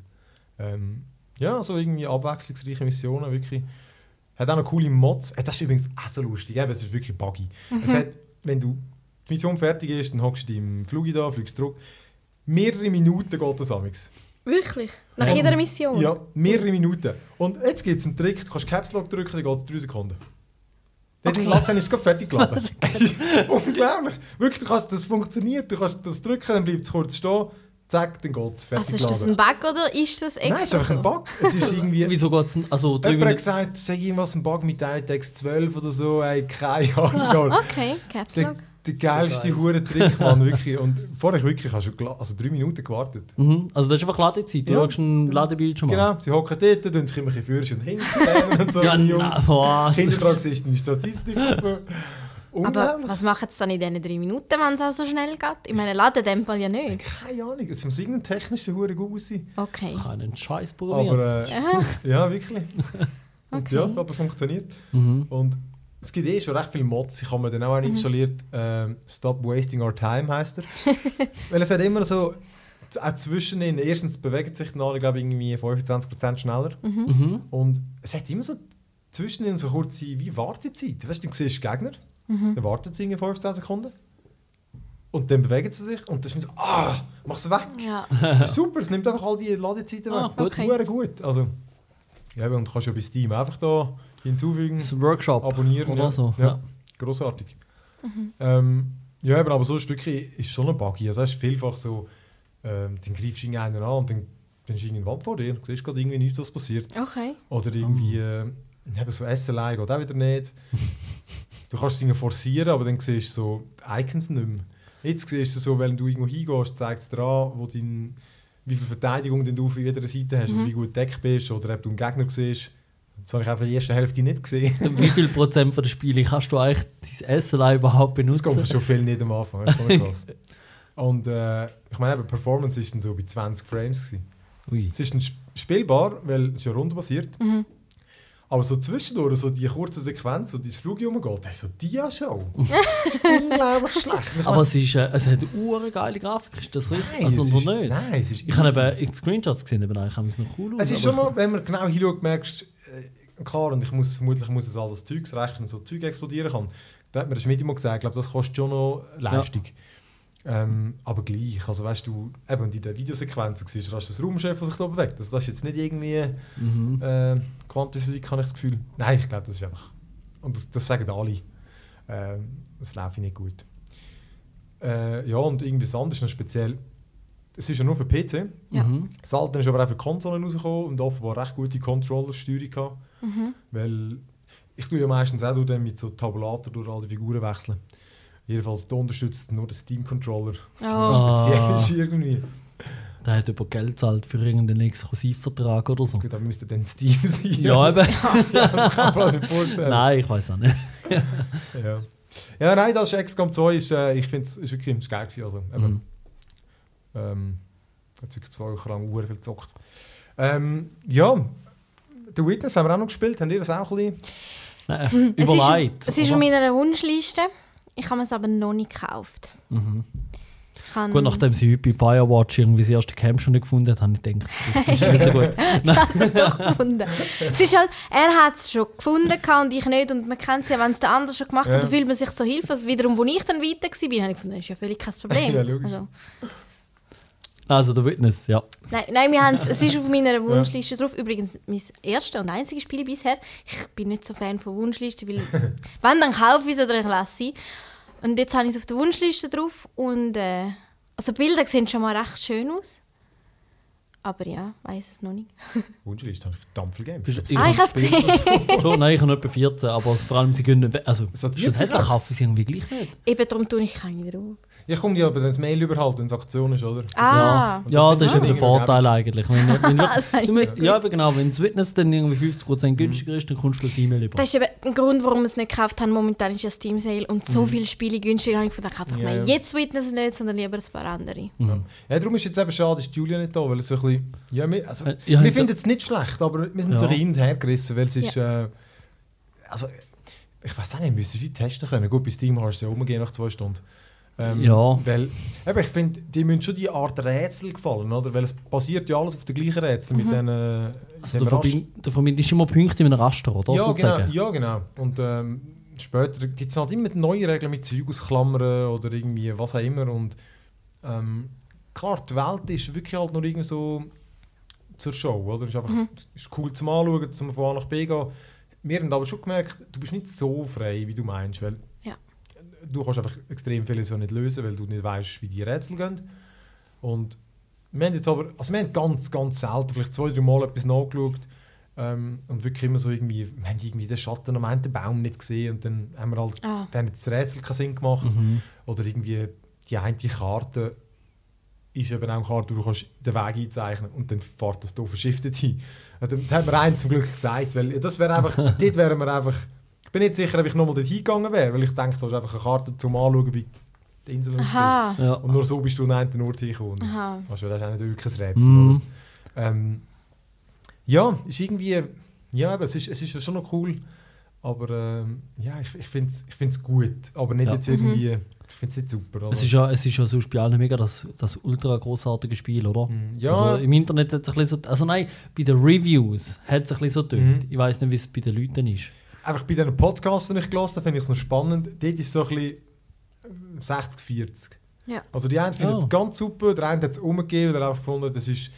Ähm, ja, so irgendwie abwechslungsreiche Missionen, wirklich. Hat auch noch coole Mods. Äh, das ist übrigens auch so lustig, eben, es ist wirklich buggy. Es hat, wenn du die Mission fertig ist, dann hockst du im Flug da, fliegst zurück. Mehrere Minuten geht das amigs. Wirklich? Nach Ähm, jeder Mission? Ja, mehrere Minuten. Und jetzt gibt es einen Trick, du kannst Caps Lock drücken, dann geht es 3 Sekunden. Dann Okay. okay. dann ist es gerade fertig geladen. Unglaublich. Wirklich, du kannst, das funktioniert. Du kannst das drücken, dann bleibt es kurz stehen, zack, dann geht es fertig Also ist das ein Bug oder ist das extra Nein, es ist einfach so? ein Bug. Es ist irgendwie... Wieso geht es Also, Jemand hat gesagt, sag irgendwas ein Bug mit Text 12 oder so, ey, keine Ahnung. Okay, Caps Lock. Der geilste geil. hure Trick, Mann, wirklich. Und vorher wirklich hast du also drei Minuten gewartet. Mhm. Also, das ist einfach Ladezeit. Du Ja. schaust einen Ladebildschirm an. Genau, sie hocken dort, tun sich immer ein bisschen und hinten und so, Ja, die na, Jungs. was? Siehst du die Statistik und so. Aber Unglaublich. was machen sie dann in diesen drei Minuten, wenn es auch so schnell geht? Ich meine, laden dem Fall ja nicht. Keine Ahnung, es muss irgendein technischer hure gut sein. Okay. Ich habe einen Scheiß programmiert. Aber äh, Aha. ja, wirklich. Und Okay. ja, aber funktioniert. mhm. Und es gibt eh schon recht viele Mods, ich habe mir dann auch einen installiert. Ähm, Stop Wasting Our Time heisst er. Weil es hat immer so, auch zwischen ihnen, erstens bewegt sich die Nadel, glaube ich, irgendwie 25% schneller. Mhm. Und es hat immer so zwischen ihnen so kurze wie Wartezeit. Weißt du, du siehst den Gegner, dann wartet sie irgendwie 15 Sekunden. Und dann bewegen sie sich und dann ist so, ah, mach es weg. Ja. Das ist super, es nimmt einfach all die Ladezeiten Ah, weg. gut. Okay. Hure gut. Also, ja, und du kannst ja bei Steam einfach da hinzufügen, Das ist ein Workshop. abonnieren. oder ja. so. Ja, Ja. grossartig. Ähm, ja, aber, aber so ist wirklich ist schon ein Buggy. Also, es ist vielfach so, ähm, dann greifst du irgendeinen an und dann, dann ist irgendeine Wand vor dir. Du siehst gerade irgendwie nichts, was passiert. Okay. Oder irgendwie, äh, eben so SLI geht auch wieder nicht. du kannst Dinge forcieren, aber dann siehst du so die Icons nicht mehr. Jetzt siehst du so, wenn du irgendwo hingehst, zeigt es dir an, wo dein, wie viel Verteidigung denn du auf jeder Seite hast, also Mhm. wie gut du deckt bist oder ob du einen Gegner siehst. Das habe ich einfach in der ersten Hälfte nicht gesehen. Wie viel Prozent von den Spielen kannst du eigentlich dein SLI überhaupt Das kommt benutzen? schon viel nicht am Anfang, das ist schon krass. Und äh, ich meine, eben, Performance ist dann so bei 20 Frames. Gewesen. Ui. Es ist dann sp- spielbar, weil es ja rundenbasiert. Mhm. Aber so zwischendurch, so die kurze Sequenz, so dein Flug rumgeht, das ist so Dia-Show. Das ist unglaublich schlecht. Ich Aber es, ist, äh, es hat eine geile Grafik, ist das richtig? Nein, also, es ist, nicht? Nein, es ist Ich habe eben in den Screenshots gesehen, eben, eigentlich haben es noch cool Es ist schon aber- mal, wenn man genau hinschaut, merkst äh, klar, und ich muss, vermutlich muss es all das Zeugs rechnen, so Zeug explodieren kann. Da hat mir der Schmidt immer gesagt, ich glaube, das kostet schon noch Leistung. Ähm, aber gleich, also weißt du, eben in der Videosequenz siehst du, da ist das Raumschiff, das sich da bewegt. Das, das ist jetzt nicht irgendwie Mhm. äh, Quantenphysik, habe ich das Gefühl. Nein, ich glaube, das ist einfach, und das, das sagen alle, ähm, das läuft nicht gut. Äh, ja, und irgendwas anderes noch speziell, es ist ja nur für PC, Ja. Mhm. das Alte ist aber auch für Konsolen rausgekommen und offenbar recht gute Controller-Steuerung gehabt. Mhm. Weil ich tue ja meistens auch durch mit so Tabulator durch alle Figuren wechseln. Jedenfalls, da unterstützt nur den Steam-Controller. Was Oh. speziell Ah. ist irgendwie. Der hat über Geld gezahlt für irgendeinen Exklusivvertrag oder so. Gut, aber müsste dann Steam sein. Ja, eben. ja, das kann man sich nicht vorstellen. Nein, ich weiß auch nicht. Ja. ja, nein, das ist XCOM 2. Ist, äh, ich finde es ist wirklich geil gewesen. Also, eben, Mhm. Ähm, hat wirklich zwei Wochen lang sehr viel gezockt. Ähm, ja, The Witness haben wir auch noch gespielt. Habt ihr das auch ein bisschen? Nein, Es ist, überlegt. es ist auf meiner Wunschliste. Ich habe es aber noch nicht gekauft. Mhm. Gut, nachdem sie heute bei Firewatch irgendwie das erste Camp schon nicht gefunden hat, habe ich gedacht, das ist nicht so gut. doch gefunden. es ist halt, er hat es schon gefunden und ich nicht. Und man kennt es ja, wenn es der andere schon gemacht hat, Ja. dann fühlt man sich so hilflos. Wiederum, wo ich dann weiter war, habe ich gefunden, das ist ja völlig kein Problem. Ja, logisch. Also, Also, der Witness, ja. nein, nein, wir es ist auf meiner Wunschliste drauf. Übrigens, mein erstes und einziges Spiel bisher. Ich bin nicht so Fan von Wunschlisten, weil wenn, dann kaufe ich es oder ich lasse sie. Und jetzt habe ich es auf der Wunschliste drauf und äh, also die Bilder sehen schon mal recht schön aus. Aber ja, weiß es noch nicht. Wunschliste, habe ich verdammt viel Games. Ich ich Ah, ich habe es gesehen. Schon, nein, ich habe etwa 14, aber vor allem sie gehen nicht. Also, Es hat 14 schlussendlich auch. kaufen sie irgendwie gleich nicht. Eben darum tue ich keine drauf. Ich komme dir aber dann das Mail überhalten, wenn es Aktion ist, oder? Ah. Ja, das das ist eben der Vorteil eigentlich. Wenn, wenn mit- gewusst. ja, aber genau, wenn das Witness dann irgendwie 50% günstiger ist, dann kommst du das E-Mail über. Das ist eben ein Grund, warum wir es nicht gekauft haben. Momentan ist ja Steam Sale und so viele Spiele günstiger. habe ich gedacht, einfach Ja, mal ja. jetzt Witness nicht, sondern lieber ein paar andere. Ja. ja, darum ist jetzt eben schade, ist Julia nicht da, weil es so ein bisschen... Ja, wir, also, Äh, ja, wir finden es nicht schlecht, aber wir sind Ja. so ein bisschen hin und her gerissen, weil es ist... Äh, also, ich weiß auch nicht, müssen wir testen können. Gut, bei Steam hast du ja umgehen nach zwei Stunden. Ähm, Ja. Weil, eben, ich finde, die müssen schon die Art Rätsel gefallen, oder? Weil es basiert ja alles auf den gleichen Rätseln mit den... Äh, also, du, verbind, du verbindest immer Punkte in einem Raster, oder? ja, genau, sozusagen. ja, genau. Und ähm, später gibt es halt immer neue Regeln mit Zeug ausklammern oder irgendwie was auch immer. Und ähm, klar, die Welt ist wirklich halt nur irgendwie so zur Show, oder? Ist einfach ist cool zum Anschauen, zum von A nach B gehen. Wir haben aber schon gemerkt, du bist nicht so frei, wie du meinst, weil. Du kannst einfach extrem viele so nicht lösen, weil du nicht weißt, wie die Rätsel gehen. Und wir haben jetzt aber, also wir haben ganz, ganz selten, vielleicht zwei, drei Mal etwas nachgeschaut ähm, und wirklich immer so irgendwie, wir haben irgendwie den Schatten am Ende den Baum nicht gesehen und dann haben wir halt, Ah. dann hat das Rätsel keinen Sinn gemacht Mhm. oder irgendwie die eine Karte ist eben auch eine Karte, wo du kannst den Weg einzeichnen und dann fährt das doofe Schiff dort hin. Und dann hat mir einen zum Glück gesagt, weil das wäre einfach, dort wären wir einfach, bin nicht sicher, ob ich nochmal dort hingegangen wäre, weil ich denke, da ist einfach eine Karte zum Anschauen, wie die Insel. Ja. Und nur so bist du an einen Ort hingekommen. Und Das, also, das ist auch nicht wirklich ein Rätsel. Mhm. oder? Ähm, ja, ist irgendwie, ja, aber es ist, es ist schon noch cool, aber ähm, ja, ich, ich finde es ich find's gut, aber nicht Ja. jetzt irgendwie, ich finde es nicht super. Oder? Es ist ja, es ist ja sonst bei allen mega das, das ultra großartige Spiel, oder? Mhm. ja, Also im Internet hat es ein bisschen so, also nein, bei den Reviews hat es ein bisschen so getönt. Mhm. Ich weiß nicht, wie es bei den Leuten ist. Einfach bei diesen Podcasts, die ich gelesen habe, finde ich es noch spannend. Dort ist es so ein bisschen 60-40. Ja. Also die einen finden Oh. es ganz super, der eine hat es umgegeben, der hat einfach gefunden, das ist,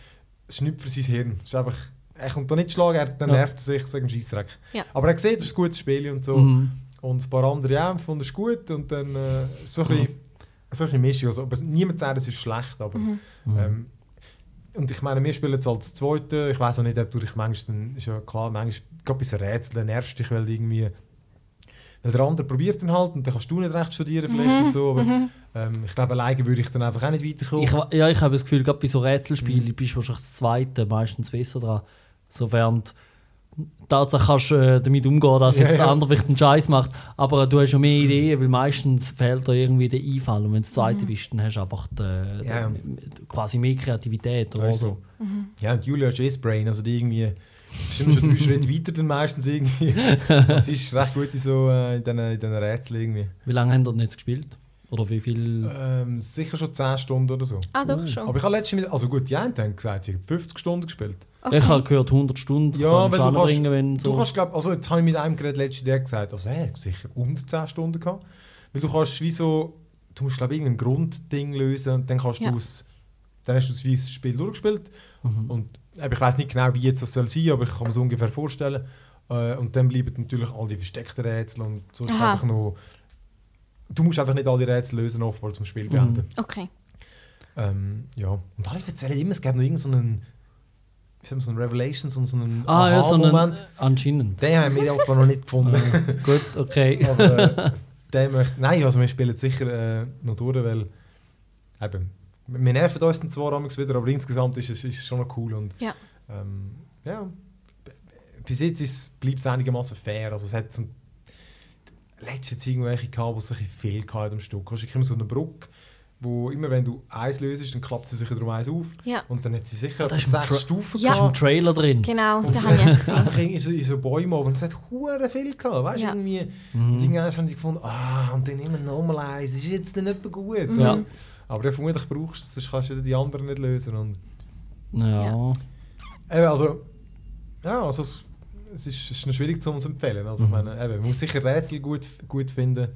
das ist nicht für sein Hirn. Das ist einfach, er kommt da nicht schlagen, er, dann Ja. nervt er sich, sagt ein Scheissdreck. Ja. Aber er gesehen, das ist ein gutes Spiel und so. Mhm. Und ein paar andere auch fanden es gut und dann äh, so ein bisschen, so ein bisschen Mischung. Also, aber niemand sagt, es ist schlecht, aber Mhm. ähm, und ich meine, wir spielen jetzt als Zweite. Ich weiß auch nicht, ob du dich manchmal, dann ist ja klar, manchmal, gerade bei so Rätseln nervst dich, weil irgendwie, weil der andere probiert dann halt und dann kannst du nicht recht studieren vielleicht und so, aber ähm, ich glaube, alleine würde ich dann einfach auch nicht weiterkommen. Ich, ja, ich habe das Gefühl, gerade bei so Rätselspielen Mhm. bist du wahrscheinlich das Zweite meistens besser dran. Sofern tatsächlich kannst äh, damit umgehen, dass Ja, jetzt der ja. andere vielleicht einen Scheiß macht, aber du hast ja mehr Ideen, weil meistens fehlt dir irgendwie der Einfall und wenn du das Zweite bist, dann hast du einfach die, die, Ja. quasi mehr Kreativität oder Also, so. Ja, und Julia ist eh Brain, also die irgendwie ist immer schon drei Schritte weiter dann meistens irgendwie. Das ist recht gut in so äh, in diesen in Rätseln irgendwie. Wie lange haben denn jetzt gespielt? Oder wie viel? Ähm, sicher schon 10 Stunden oder so. Ah, doch Oh. schon. Aber ich habe letztens, mit- also gut, die einen haben gesagt, sie haben 50 Stunden gespielt. Okay. Ich habe gehört 100 Stunden. Ja, kannst du kannst- wenn so. Du kannst, glaub, also jetzt habe ich mit einem Gerät letztes Jahr gesagt, also hey, sicher unter 10 Stunden gehabt. Weil du kannst wie so, du musst glaube ich irgendein Grundding lösen und dann kannst Ja. du es, dann hast du das wie Spiel durchgespielt Mhm. und eben, ich weiß nicht genau, wie jetzt das soll sein, aber ich kann mir es ungefähr vorstellen. Äh, und dann bleiben natürlich all die versteckten Rätsel und so ist einfach noch, du musst einfach nicht alle Rätsel lösen, offenbar zum Spiel Mhm. beenden. Okay. Ähm, ja, und alle erzählen immer, es gäbe noch irgendeinen, wie sagen so einen Revelations und so einen ah, ja, so einen, anscheinend. Den haben wir offenbar noch nicht gefunden. Ah, gut, okay. Aber äh, möchte. Nein, also wir spielen sicher äh, noch durch, weil eben, wir nerven uns dann zwar wieder, aber insgesamt ist es, ist es schon noch cool. Und, Ja. ähm, ja, bis jetzt ist- bleibt es einigermaßen fair. Also es hat zum, letztens irgendwelche gehabt, wo es ein bisschen viel gehabt am Stück. Es ist immer so eine Brücke, wo immer wenn du eins löst, dann klappt sie sich darum eins auf. Ja. Und dann hat sie sicher Das ist im sechs Tra- Stufen Ja. Das ist im. Trailer drin. Genau, Und das es habe ich gesehen. einfach in so, in so Bäumen oben. Und es hat hure viel gehabt. Weißt du, Ja. irgendwie. Mhm. Dinge haben ich gefunden, ah, und dann immer nochmal eins, ist jetzt dann nicht gut. Ja. Aber ja, vermutlich brauchst du es, sonst kannst du die anderen nicht lösen. Und Ja. Ja. Also, ja, also es, es, ist, es ist noch schwierig zu uns empfehlen. Also, ich meine, eben, man muss sicher Rätsel gut, gut finden.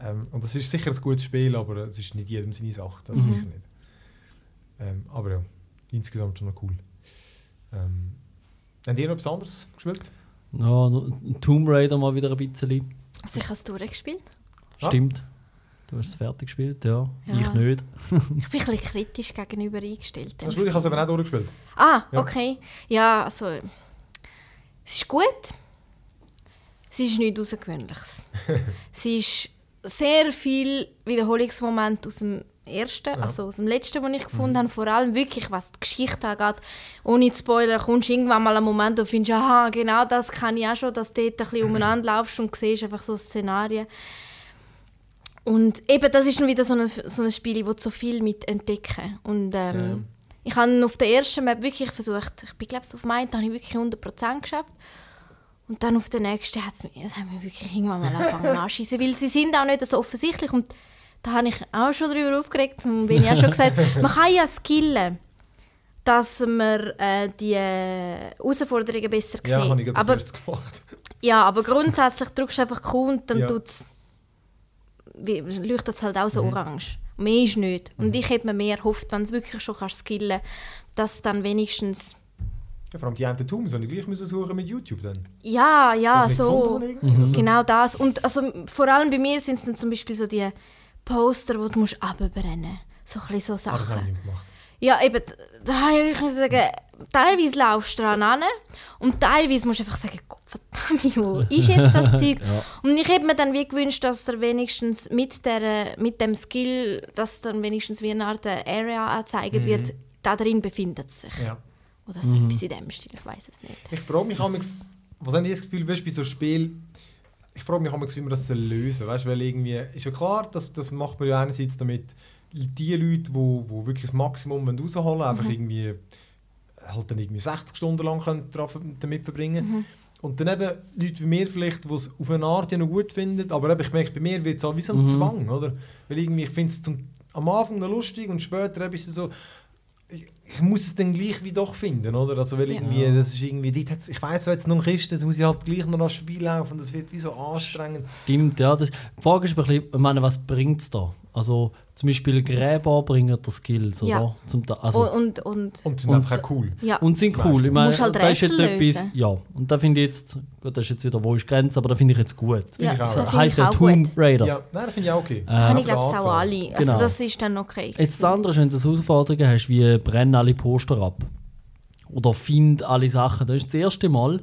Ähm, und es ist sicher ein gutes Spiel, aber es ist nicht jedem seine Sache. Das sicher nicht. Ähm, aber ja, insgesamt schon noch cool. Ähm, habt ihr noch etwas anderes gespielt? Ja, no- Tomb Raider mal wieder ein bisschen. Also ich habe es durchgespielt. Ah. Stimmt. Du hast es fertig gespielt, ja. Ja. Ich nicht. Ich bin ein bisschen kritisch gegenüber eingestellt. Hast du, ich habe es aber auch durchgespielt. Ah, Ja. okay. Ja, also. Es ist gut. Es ist nichts Außergewöhnliches. es ist sehr viel Wiederholungsmoment aus dem ersten, Ja. also aus dem letzten, den ich gefunden habe. Vor allem wirklich, was die Geschichte angeht. Ohne zu spoilern, kommst du irgendwann mal einen Moment und findest, aha, genau das kann ich auch schon, dass du dort ein bisschen umeinander laufst und siehst einfach so Szenarien. Und eben, das ist dann wieder so ein, so ein Spiel, wo du so viel mit entdecken. Und ähm, ich habe auf der ersten Map wirklich versucht, ich bin glaube so auf meinen, da habe ich wirklich 100% geschafft. Und dann auf der nächsten hat es mich, das hat mich wirklich irgendwann mal angefangen anschießen, weil sie sind auch nicht so offensichtlich. Und da habe ich auch schon darüber aufgeregt und bin ja schon gesagt, man kann ja skillen, dass man äh, die äh, Herausforderungen besser sieht. Ja, habe ich aber, gemacht. ja, aber grundsätzlich drückst du einfach Q und dann Ja. tut's, leuchtet es halt auch so Mhm. orange. Mehr ist nicht. Und ich hätte mir mehr erhofft, wenn du wirklich schon kannst skillen dass dann wenigstens... Ja, vor allem die habe ich gleich müssen suchen mit YouTube dann. Ja, ja, so. irgendwie. Also, Genau das. Und also, vor allem bei mir sind es dann zum Beispiel so die Poster, die du musst runterbrennen musst. So ein bisschen so Ah, das habe ich Sachen. nicht gemacht. Ja, eben, da habe ich wirklich sagen, teilweise laufst du dran an und teilweise musst du einfach sagen, Gott verdammt, wo ist jetzt das Zeug? Und ich hätte mir dann wie gewünscht, dass er wenigstens mit, der, mit dem Skill, dass dann wenigstens wie eine Art Area angezeigt wird, da drin befindet es sich. Mhm. Ja. Oder so etwas in dem Stil, ich weiß es nicht. Ich frage mich manchmal, was haben die das Gefühl, weißt, bei so einem Spiel, ich frage mich manchmal, wie man das lösen soll. Weißt, weil irgendwie, ist ja klar, das, das macht man ja einerseits damit, die Leute, die wo, wo wirklich das Maximum rausholen wollen, einfach irgendwie, halt dann irgendwie 60 Stunden lang können damit verbringen. Und dann eben Leute wie mir vielleicht, die es auf eine Art ja noch gut finden, aber eben, ich merke, bei mir wird es auch wie so ein Zwang, oder? Weil irgendwie, ich finde es am Anfang noch lustig und später eben ist es so, ich, ich muss es dann gleich wie doch finden, oder? Also, weil Ja. irgendwie, das ist irgendwie, dort hat's, ich weiss, wenn jetzt noch eine Kiste, dann muss ich halt gleich noch das Spiel laufen und das wird wie so anstrengend. Stimmt, ja. Das, die Frage ist ein bisschen, ich meine, was bringt es da? Also zum Beispiel Gräber bringen dir Skills, Ja. oder? Zum, also, und, und, Und sie sind Und- einfach auch cool. ja. und sind cool. Ich meine, halt da ist jetzt Rätsel etwas, lösen. ja. Und da finde ich jetzt, gut, das ist jetzt wieder, wo ist die Grenze, aber da finde ich jetzt gut. ja, ich auch. das finde heisst ja auch Tomb gut. Raider. Ja, nein, das finde ich auch okay. Das habe ich glaube ich auch alle. Also Genau. das ist dann okay. Jetzt das andere ist, wenn du eine Herausforderung hast, wie brennen alle Poster ab. Oder find alle Sachen. Das ist das erste Mal,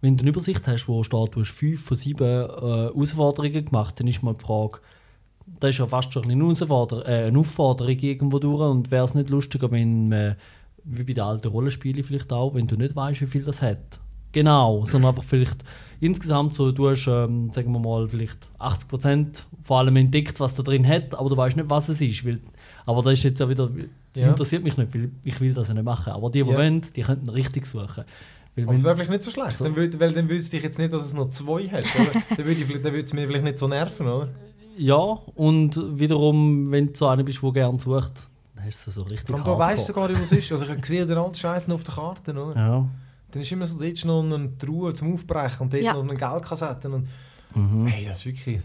wenn du eine Übersicht hast, wo steht, du hast fünf von sieben äh, Herausforderungen gemacht, dann ist mal die Frage, das ist ja fast schon eine, äh, eine Aufforderung irgendwo durch und wäre es nicht lustiger, wenn man, wie bei den alten Rollenspielen vielleicht auch, wenn du nicht weißt, wie viel das hat. Genau, sondern einfach vielleicht insgesamt so, du hast, ähm, sagen wir mal, vielleicht 80% vor allem entdeckt, was da drin hat, aber du weißt nicht, was es ist. Weil, aber das ist jetzt auch wieder, das Ja. interessiert mich nicht, weil ich will das ja nicht machen. Aber die, die Ja. wollen, die könnten richtig suchen. Weil Aber das wäre vielleicht nicht so schlecht, dann würd, weil dann wüsste ich jetzt nicht, dass es noch zwei hat. Dann würde es mir vielleicht nicht so nerven, oder? ja, und wiederum, wenn du so einer bist, der gerne sucht, dann hast du so richtig allem da weißt du gar nicht, was es ist. Also ich sehe den alten Scheiß noch auf der Karte, oder? Ja. Dann ist immer so, dort ist noch eine Truhe zum Aufbrechen und dort Ja. noch eine Geldkassette. Und, Mhm. hey, das ist wirklich...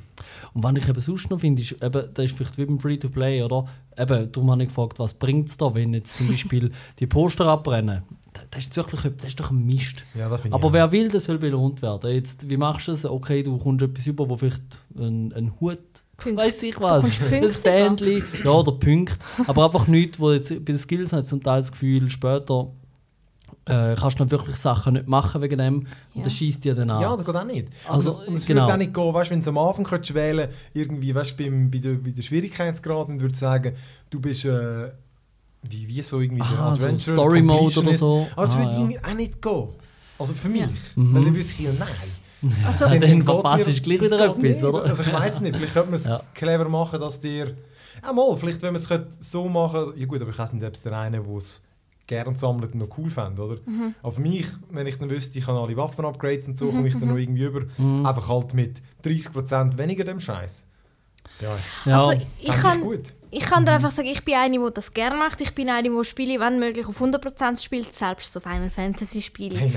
Und was ich eben sonst noch finde, ist, eben, das ist vielleicht wie beim Free-to-Play, oder? Eben, darum habe ich gefragt, was bringt es da, wenn jetzt zum Beispiel die Poster abbrennen? Das, ist wirklich, das ist doch ein Mist. Ja, das finde ich Aber wer will, das soll belohnt werden. Jetzt, wie machst du es? Okay, du kommst etwas über, wo vielleicht ein, ein Hut, Punkte. weiß ich was, ein Fähnchen, ja, oder Punkte. Aber einfach nichts, wo jetzt bei den Skills hat zum Teil das Gefühl, später äh, kannst du dann wirklich Sachen nicht machen wegen dem und Ja. das schießt dir dann an. Ja, das geht auch nicht. Also, und es, und genau. würde auch nicht gehen, weißt, wenn du am Anfang könntest wählen irgendwie, weißt, beim, bei, der, bei der Schwierigkeitsgrad und würde sagen, du bist äh, wie, wie so irgendwie der Aha, so Adventure Story Mode oder so. Aber es Ah, würde ja. irgendwie auch nicht gehen. Also für mich. Ja. Mhm. Weil dann wüsste ich ja, nein. Also, Dann geht verpasst du gleich das wieder etwas, nicht. oder? Also ich weiß nicht, vielleicht könnte man es Ja. clever machen, dass dir... Ja mal, vielleicht wenn man es könnte so machen ja gut, aber ich weiß nicht, ob es der eine, der es gerne sammelt und noch cool fände, oder? Mhm. Aber für mich, wenn ich dann wüsste, ich kann alle Waffen-Upgrades und so, komme ich dann noch irgendwie über, Mhm. einfach halt mit 30% weniger dem Scheiß. Ja, Ja, Also ich kann, gut. ich kann dir einfach sagen, ich bin eine, die das gerne macht. Ich bin eine, die Spiele, wenn möglich, auf 100% spielt, selbst so Final Fantasy Spiele. Hey.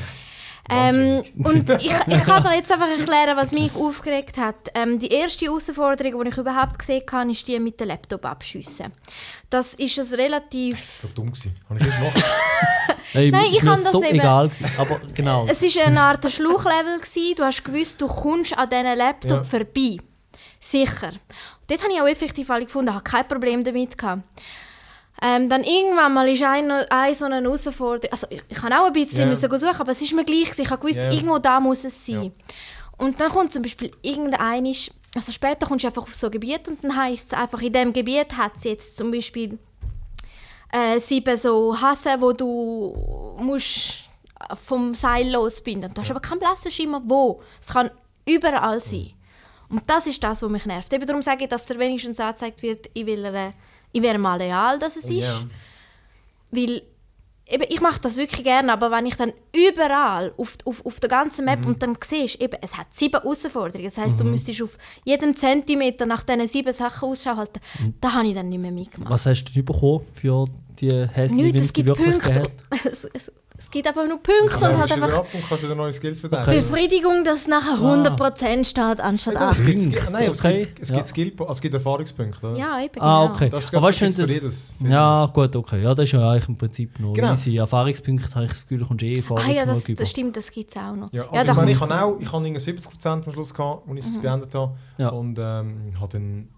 Ähm, und ich, ich kann dir jetzt einfach erklären, was mich aufgeregt hat. Ähm, die erste Herausforderung, die ich überhaupt gesehen habe, ist die mit dem Laptop abschiessen. Das ist ein relativ... So dumm gewesen. Habe ich erst noch. Ey, Nein, ich kann das so eben- egal gewesen. Aber genau. Es war eine Art Schluchlevel. gewesen. Du hast gewusst, du kommst an diesen Laptop Ja. vorbei. Sicher. Dort habe ich auch effektiv alle gefunden, habe kein Problem damit. Gehabt. Ähm, dann irgendwann mal ist eine, eine so eine Herausforderung. Also ich, ich habe auch ein bisschen Ja. müssen suchen, aber es ist mir gleich. Ich habe gewusst, Ja. irgendwo da muss es sein. Ja. Und dann kommt zum Beispiel irgendein, also später kommst du einfach auf so ein Gebiet und dann heisst es einfach, in diesem Gebiet hat es jetzt zum Beispiel äh, sieben so Hasen, wo du musst vom Seil losbinden. Du hast aber keinen blassen Schimmer, wo. Es kann überall sein. Und das ist das, was mich nervt. Eben darum sage ich, dass er wenigstens angezeigt wird, in welcher, in welchem Areal das es ist. Ja. Weil eben, ich mache das wirklich gerne, aber wenn ich dann überall auf, auf, auf der ganzen Map Mhm. und dann siehst, eben, es hat sieben Herausforderungen, das heisst, du müsstest auf jeden Zentimeter nach diesen sieben Sachen Ausschau halten, Mhm. da habe ich dann nicht mehr mitgemacht. Was hast du denn bekommen für die hässliche Nichts, es gibt? Punkte. Es, gibt einfach nur Punkte und halt wieder einfach ab und kannst wieder neue Skills verteilen. Befriedigung, dass nachher 100% steht anstatt Ja, es 80%. gibt, Skill- nein, es Okay. gibt, es gibt, Skill, also es gibt Erfahrungspunkte. Ja, eben, Ah, genau. okay. Das ist, Aber weißt das- jedes. Ja, gut, okay. Ja, das ist ja eigentlich im Prinzip noch Genau. easy. Erfahrungspunkte habe ich das Gefühl, du kommst eh Erfahrung Ah ja, das, das stimmt, das gibt es auch noch. Ja, Ja, ich, meine, ich habe auch ich habe irgendwie 70% am Schluss gehabt, als ich es beendet habe. Ja. Und ähm, habe dann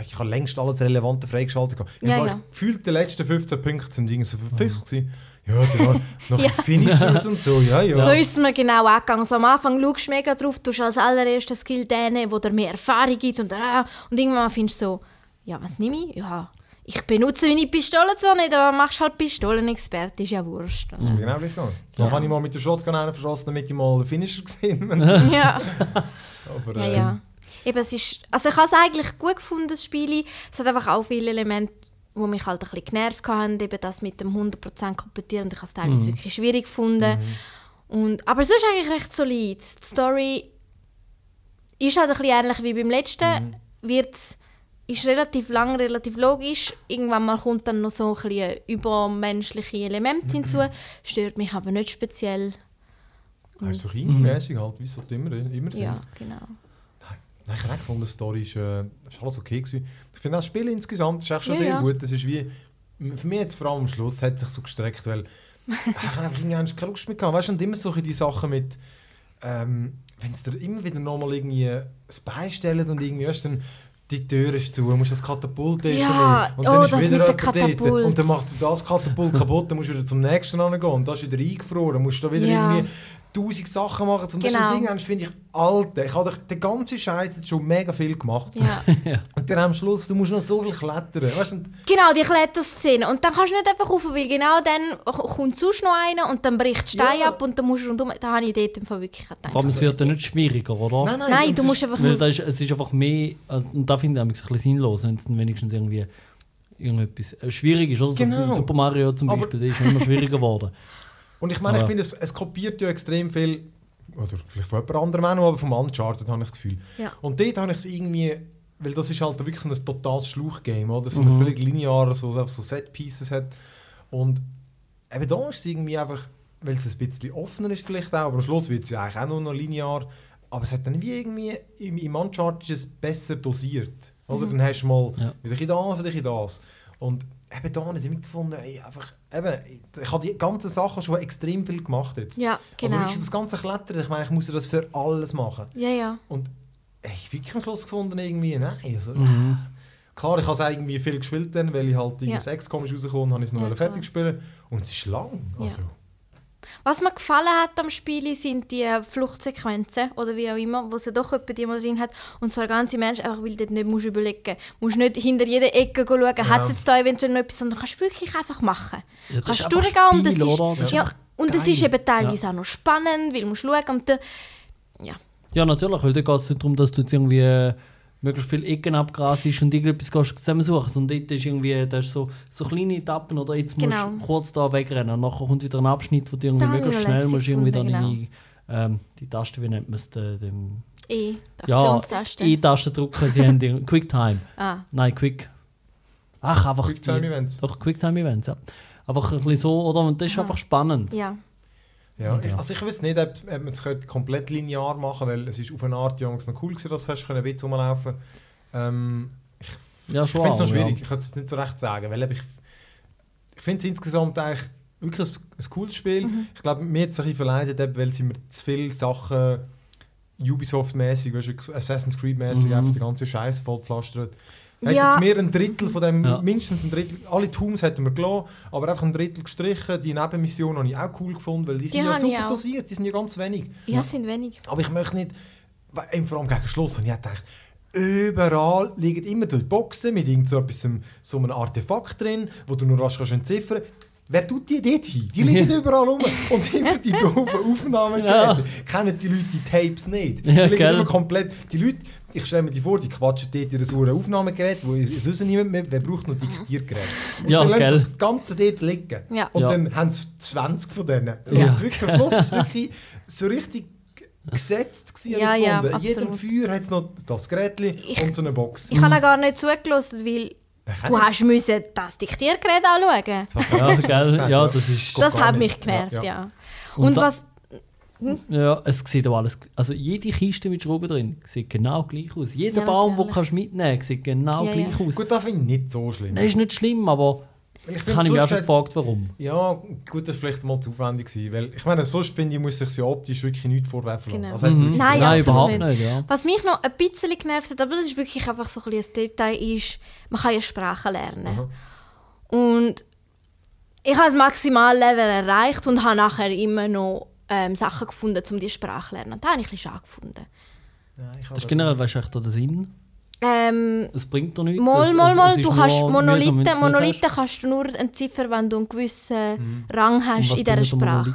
ich habe längst alles Relevante freigeschaltet. gehabt. Ich Ja, habe ja. gefühlt die letzten 15 Punkte sind irgendwie so verfixt gewesen. Ja, dann noch Ja. Finishers und so, ja, ja. So ist es mir genau angegangen. So am Anfang schaust du mega drauf, du hast als allerersten Skill den, der dir mehr Erfahrung gibt und, ah, und irgendwann findest du so, ja, was nehme ich? Ja, ich benutze meine Pistole zwar nicht, aber machst halt Pistolenexperte, ist ja wurscht. Also, Das ist mir genau gleich gegangen. Da Ja. habe ich mal mit der Shotgun einen verschossen, damit ich mal den Finisher gesehen habe. ja. Aber, Ja, ähm, ja. Eben, es ist, also ich habe es eigentlich gut gefunden, das Spiel. Es hat einfach auch viele Elemente, die mich halt ein bisschen genervt haben. Eben das mit dem 100% komplettieren. Und ich habe es teilweise wirklich schwierig gefunden. Und, aber sonst eigentlich recht solid. Die Story ist halt ein bisschen ähnlich wie beim letzten. Wird, ist relativ lang, relativ logisch. Irgendwann mal kommt dann noch so ein bisschen übermenschliche Element hinzu. Stört mich aber nicht speziell. Das ist so mäßig halt, wie es halt immer, immer sind. Ja, genau. Nein, ich habe auch gefunden, die Story ist, äh, ist alles okay gewesen. Ich finde das Spiel insgesamt ist echt schon Ja, sehr ja. gut. Das ist wie, für mich jetzt vor allem am Schluss hat sich so gestreckt, weil ich habe einfach keine Lust mehr gehabt. Weißt du, und immer solche die Sachen mit, ähm, wenn es dir immer wieder nochmal irgendwie ein Bein stellen und irgendwie erst dann die Tür ist zu, musst das Katapult Ja, und oh, dann ist das wieder jemand dort. Und dann macht das Katapult kaputt, dann musst du wieder zum nächsten gehen und das ist wieder eingefroren, dann musst du da wieder Ja. irgendwie tausend Sachen machen, um das Genau. Ding hast, finde ich, Alter, ich habe doch den ganzen Scheiß jetzt schon mega viel gemacht. Ja. Und dann am Schluss, du musst noch so viel klettern. Weißt du, Genau, die Kletterszene. Und dann kannst du nicht einfach rauf, weil genau dann kommt sonst noch einer und dann bricht der Stein Ja. ab und dann musst du rundum... Da habe ich dort im Fall wirklich gedacht. Vor allem, es wird ja nicht schwieriger, oder? nein, nein, Nein, du es musst ist- einfach Weil da ist, es ist einfach mehr, also, und da finde ich es ein bisschen sinnlos, wenn es dann wenigstens irgendwie irgendetwas äh, schwierig ist. Oder? Genau. So, Super Mario zum Aber- Beispiel, der ist immer schwieriger geworden. Und ich meine, ich Aber- finde, es, es kopiert ja extrem viel, oder vielleicht von jemand anderem auch noch, aber vom Uncharted habe ich das Gefühl. Ja. Und dort habe ich es irgendwie, weil das ist halt wirklich so ein totales Schluchgame, oder? So ein völlig lineares, wo es einfach so Set-Pieces hat. Und eben da ist es irgendwie einfach, weil es ein bisschen offener ist vielleicht auch, aber am Schluss wird es ja eigentlich auch nur noch linear. Aber es hat dann wie irgendwie, im, im Uncharted ist es besser dosiert. Oder? Dann hast du mal Ja. wieder ein das, wieder ein das. Und eben da habe ich irgendwie gefunden, ey, einfach, eben, ich habe die ganzen Sachen schon extrem viel gemacht jetzt. Ja, Also genau. wirklich das ganze Klettern, ich meine, ich muss ja das für alles machen. Ja, ja. Und ey, ich habe wirklich am Schluss gefunden, irgendwie, nein. Also, Mhm. Klar, ich habe es irgendwie viel gespielt, dann, weil ich halt Ja. ja. das XCOM ist rausgekommen habe ich es noch Ja, fertig gespielt. Und es ist lang. Also, Was mir gefallen hat am Spiel sind die Fluchtsequenzen oder wie auch immer, wo sie doch die mal drin hat. Und zwar ganze Menschen, einfach weil du nicht musst überlegen musst. nicht hinter jeder Ecke schauen, hat es jetzt da eventuell noch etwas, sondern kannst wirklich einfach machen. Ja, das kannst ist du durchgehen und das ist? Das ist ja, und es ist eben teilweise auch noch spannend, weil du musst schauen und der, ja. Ja, natürlich, weil da geht es nicht darum, dass du jetzt irgendwie möglichst viele Ecken abgrasst und irgendetwas gehst zusammensuchen, sondern dort ist irgendwie, da ist so, so kleine Etappen oder jetzt Genau. musst du kurz da wegrennen und nachher kommt wieder ein Abschnitt, wo du irgendwie möglichst schnell musst irgendwie dann gefunden, in die, ähm, die Taste, wie nennt man es, den, den E, die Ja, Aktionstaste. E-Taste drücken, sie haben den QuickTime. Ah, Nein, Quick. Ach, einfach. Quicktime-Events. Doch, Quicktime-Events, ja. Einfach ein bisschen so, oder? Und das ist Aha. einfach spannend. ja. Ja, Ja. ich, also ich wüsste nicht, ob, ob man es könnte komplett linear machen könnte, weil es ist auf eine Art Jungs noch cool gewesen, dass du hast können Witz rumlaufen ähm, Ich, Ja, ich finde es noch schwierig, ja. ich kann es nicht so recht sagen, weil ich, ich finde es insgesamt eigentlich wirklich ein, ein cooles Spiel. Mhm. Ich glaube, mir hat es ein bisschen verleidet, weil sie mir zu viele Sachen Ubisoft-mäßig, Assassin's Creed-mäßig, Mhm. einfach die ganze Scheiße vollpflastert. Hat Ja. jetzt mehr ein Drittel von dem, Ja. mindestens ein Drittel, alle Tombs hätten wir gelassen, aber einfach ein Drittel gestrichen. Die Nebenmission habe ich auch cool gefunden, weil die sind ja super dosiert, die sind ja ganz wenig. Ja, sind wenig. Aber ich möchte nicht, weil- vor allem gegen Schluss habe ich gedacht, überall liegen immer die Boxen mit irgend so, etwas, so einem Artefakt drin, wo du nur rasch kannst entziffern Wer tut die dort hin? Die liegen überall rum. Und immer die doofen Aufnahmen. Ja. Kennen die Leute die Tapes nicht? Die Ja, liegen gell. immer komplett... Die Leute, ich stelle mir die vor, die quatschen dort in so einem Aufnahmegerät, wo sonst niemand mehr... Wer braucht noch Diktiergerät? Und Ja, dann lassen gell. sie das Ganze dort liegen. Ja. Und Ja. dann haben sie 20 von denen. Ja. Und wirklich, am Schluss ist es wirklich so richtig gesetzt gewesen, Ja, ja. In jedem. Feuer hat es noch das Gerät und so eine Box. Ich habe auch gar nicht zugelassen, weil du hast müssen das Diktiergerät anschauen. Ja, gell? Ja, das ist. Das hat mich genervt, Ja, ja. ja. Und, Und da- was... Ja, es sieht auch alles. Also jede Kiste mit Schrauben drin sieht genau gleich aus. Jeder Ja, Baum, den du mitnehmen kannst, sieht genau Ja, gleich ja. aus. Gut, das finde ich nicht so schlimm. Das ist nicht schlimm, aber ich habe mich auch schon gefragt, warum. Ja, gut, das war vielleicht mal zu aufwendig gewesen, weil ich meine, sonst finde ich, muss sich ja optisch wirklich nichts vorwerfen lassen. Genau. Also Mhm. wirklich Nein. Nein, absolut überhaupt nicht. nicht. ja. Was mich noch ein bisschen genervt hat, aber das ist wirklich einfach so ein, ein Detail, ist, man kann ja Sprachen lernen. Aha. Und ich habe das Maximallevel erreicht und habe nachher immer noch ähm, Sachen gefunden, um die Sprache zu lernen. Und das habe ich ein bisschen schade gefunden. Ja, ich Das ist generell, weißt du echt den Sinn? Ähm, Es bringt dir nichts. mal, mal, mal, du nur kannst Monolithen, hast. kannst du nur entziffern, wenn du einen gewissen Rang Und hast in dieser Sprache.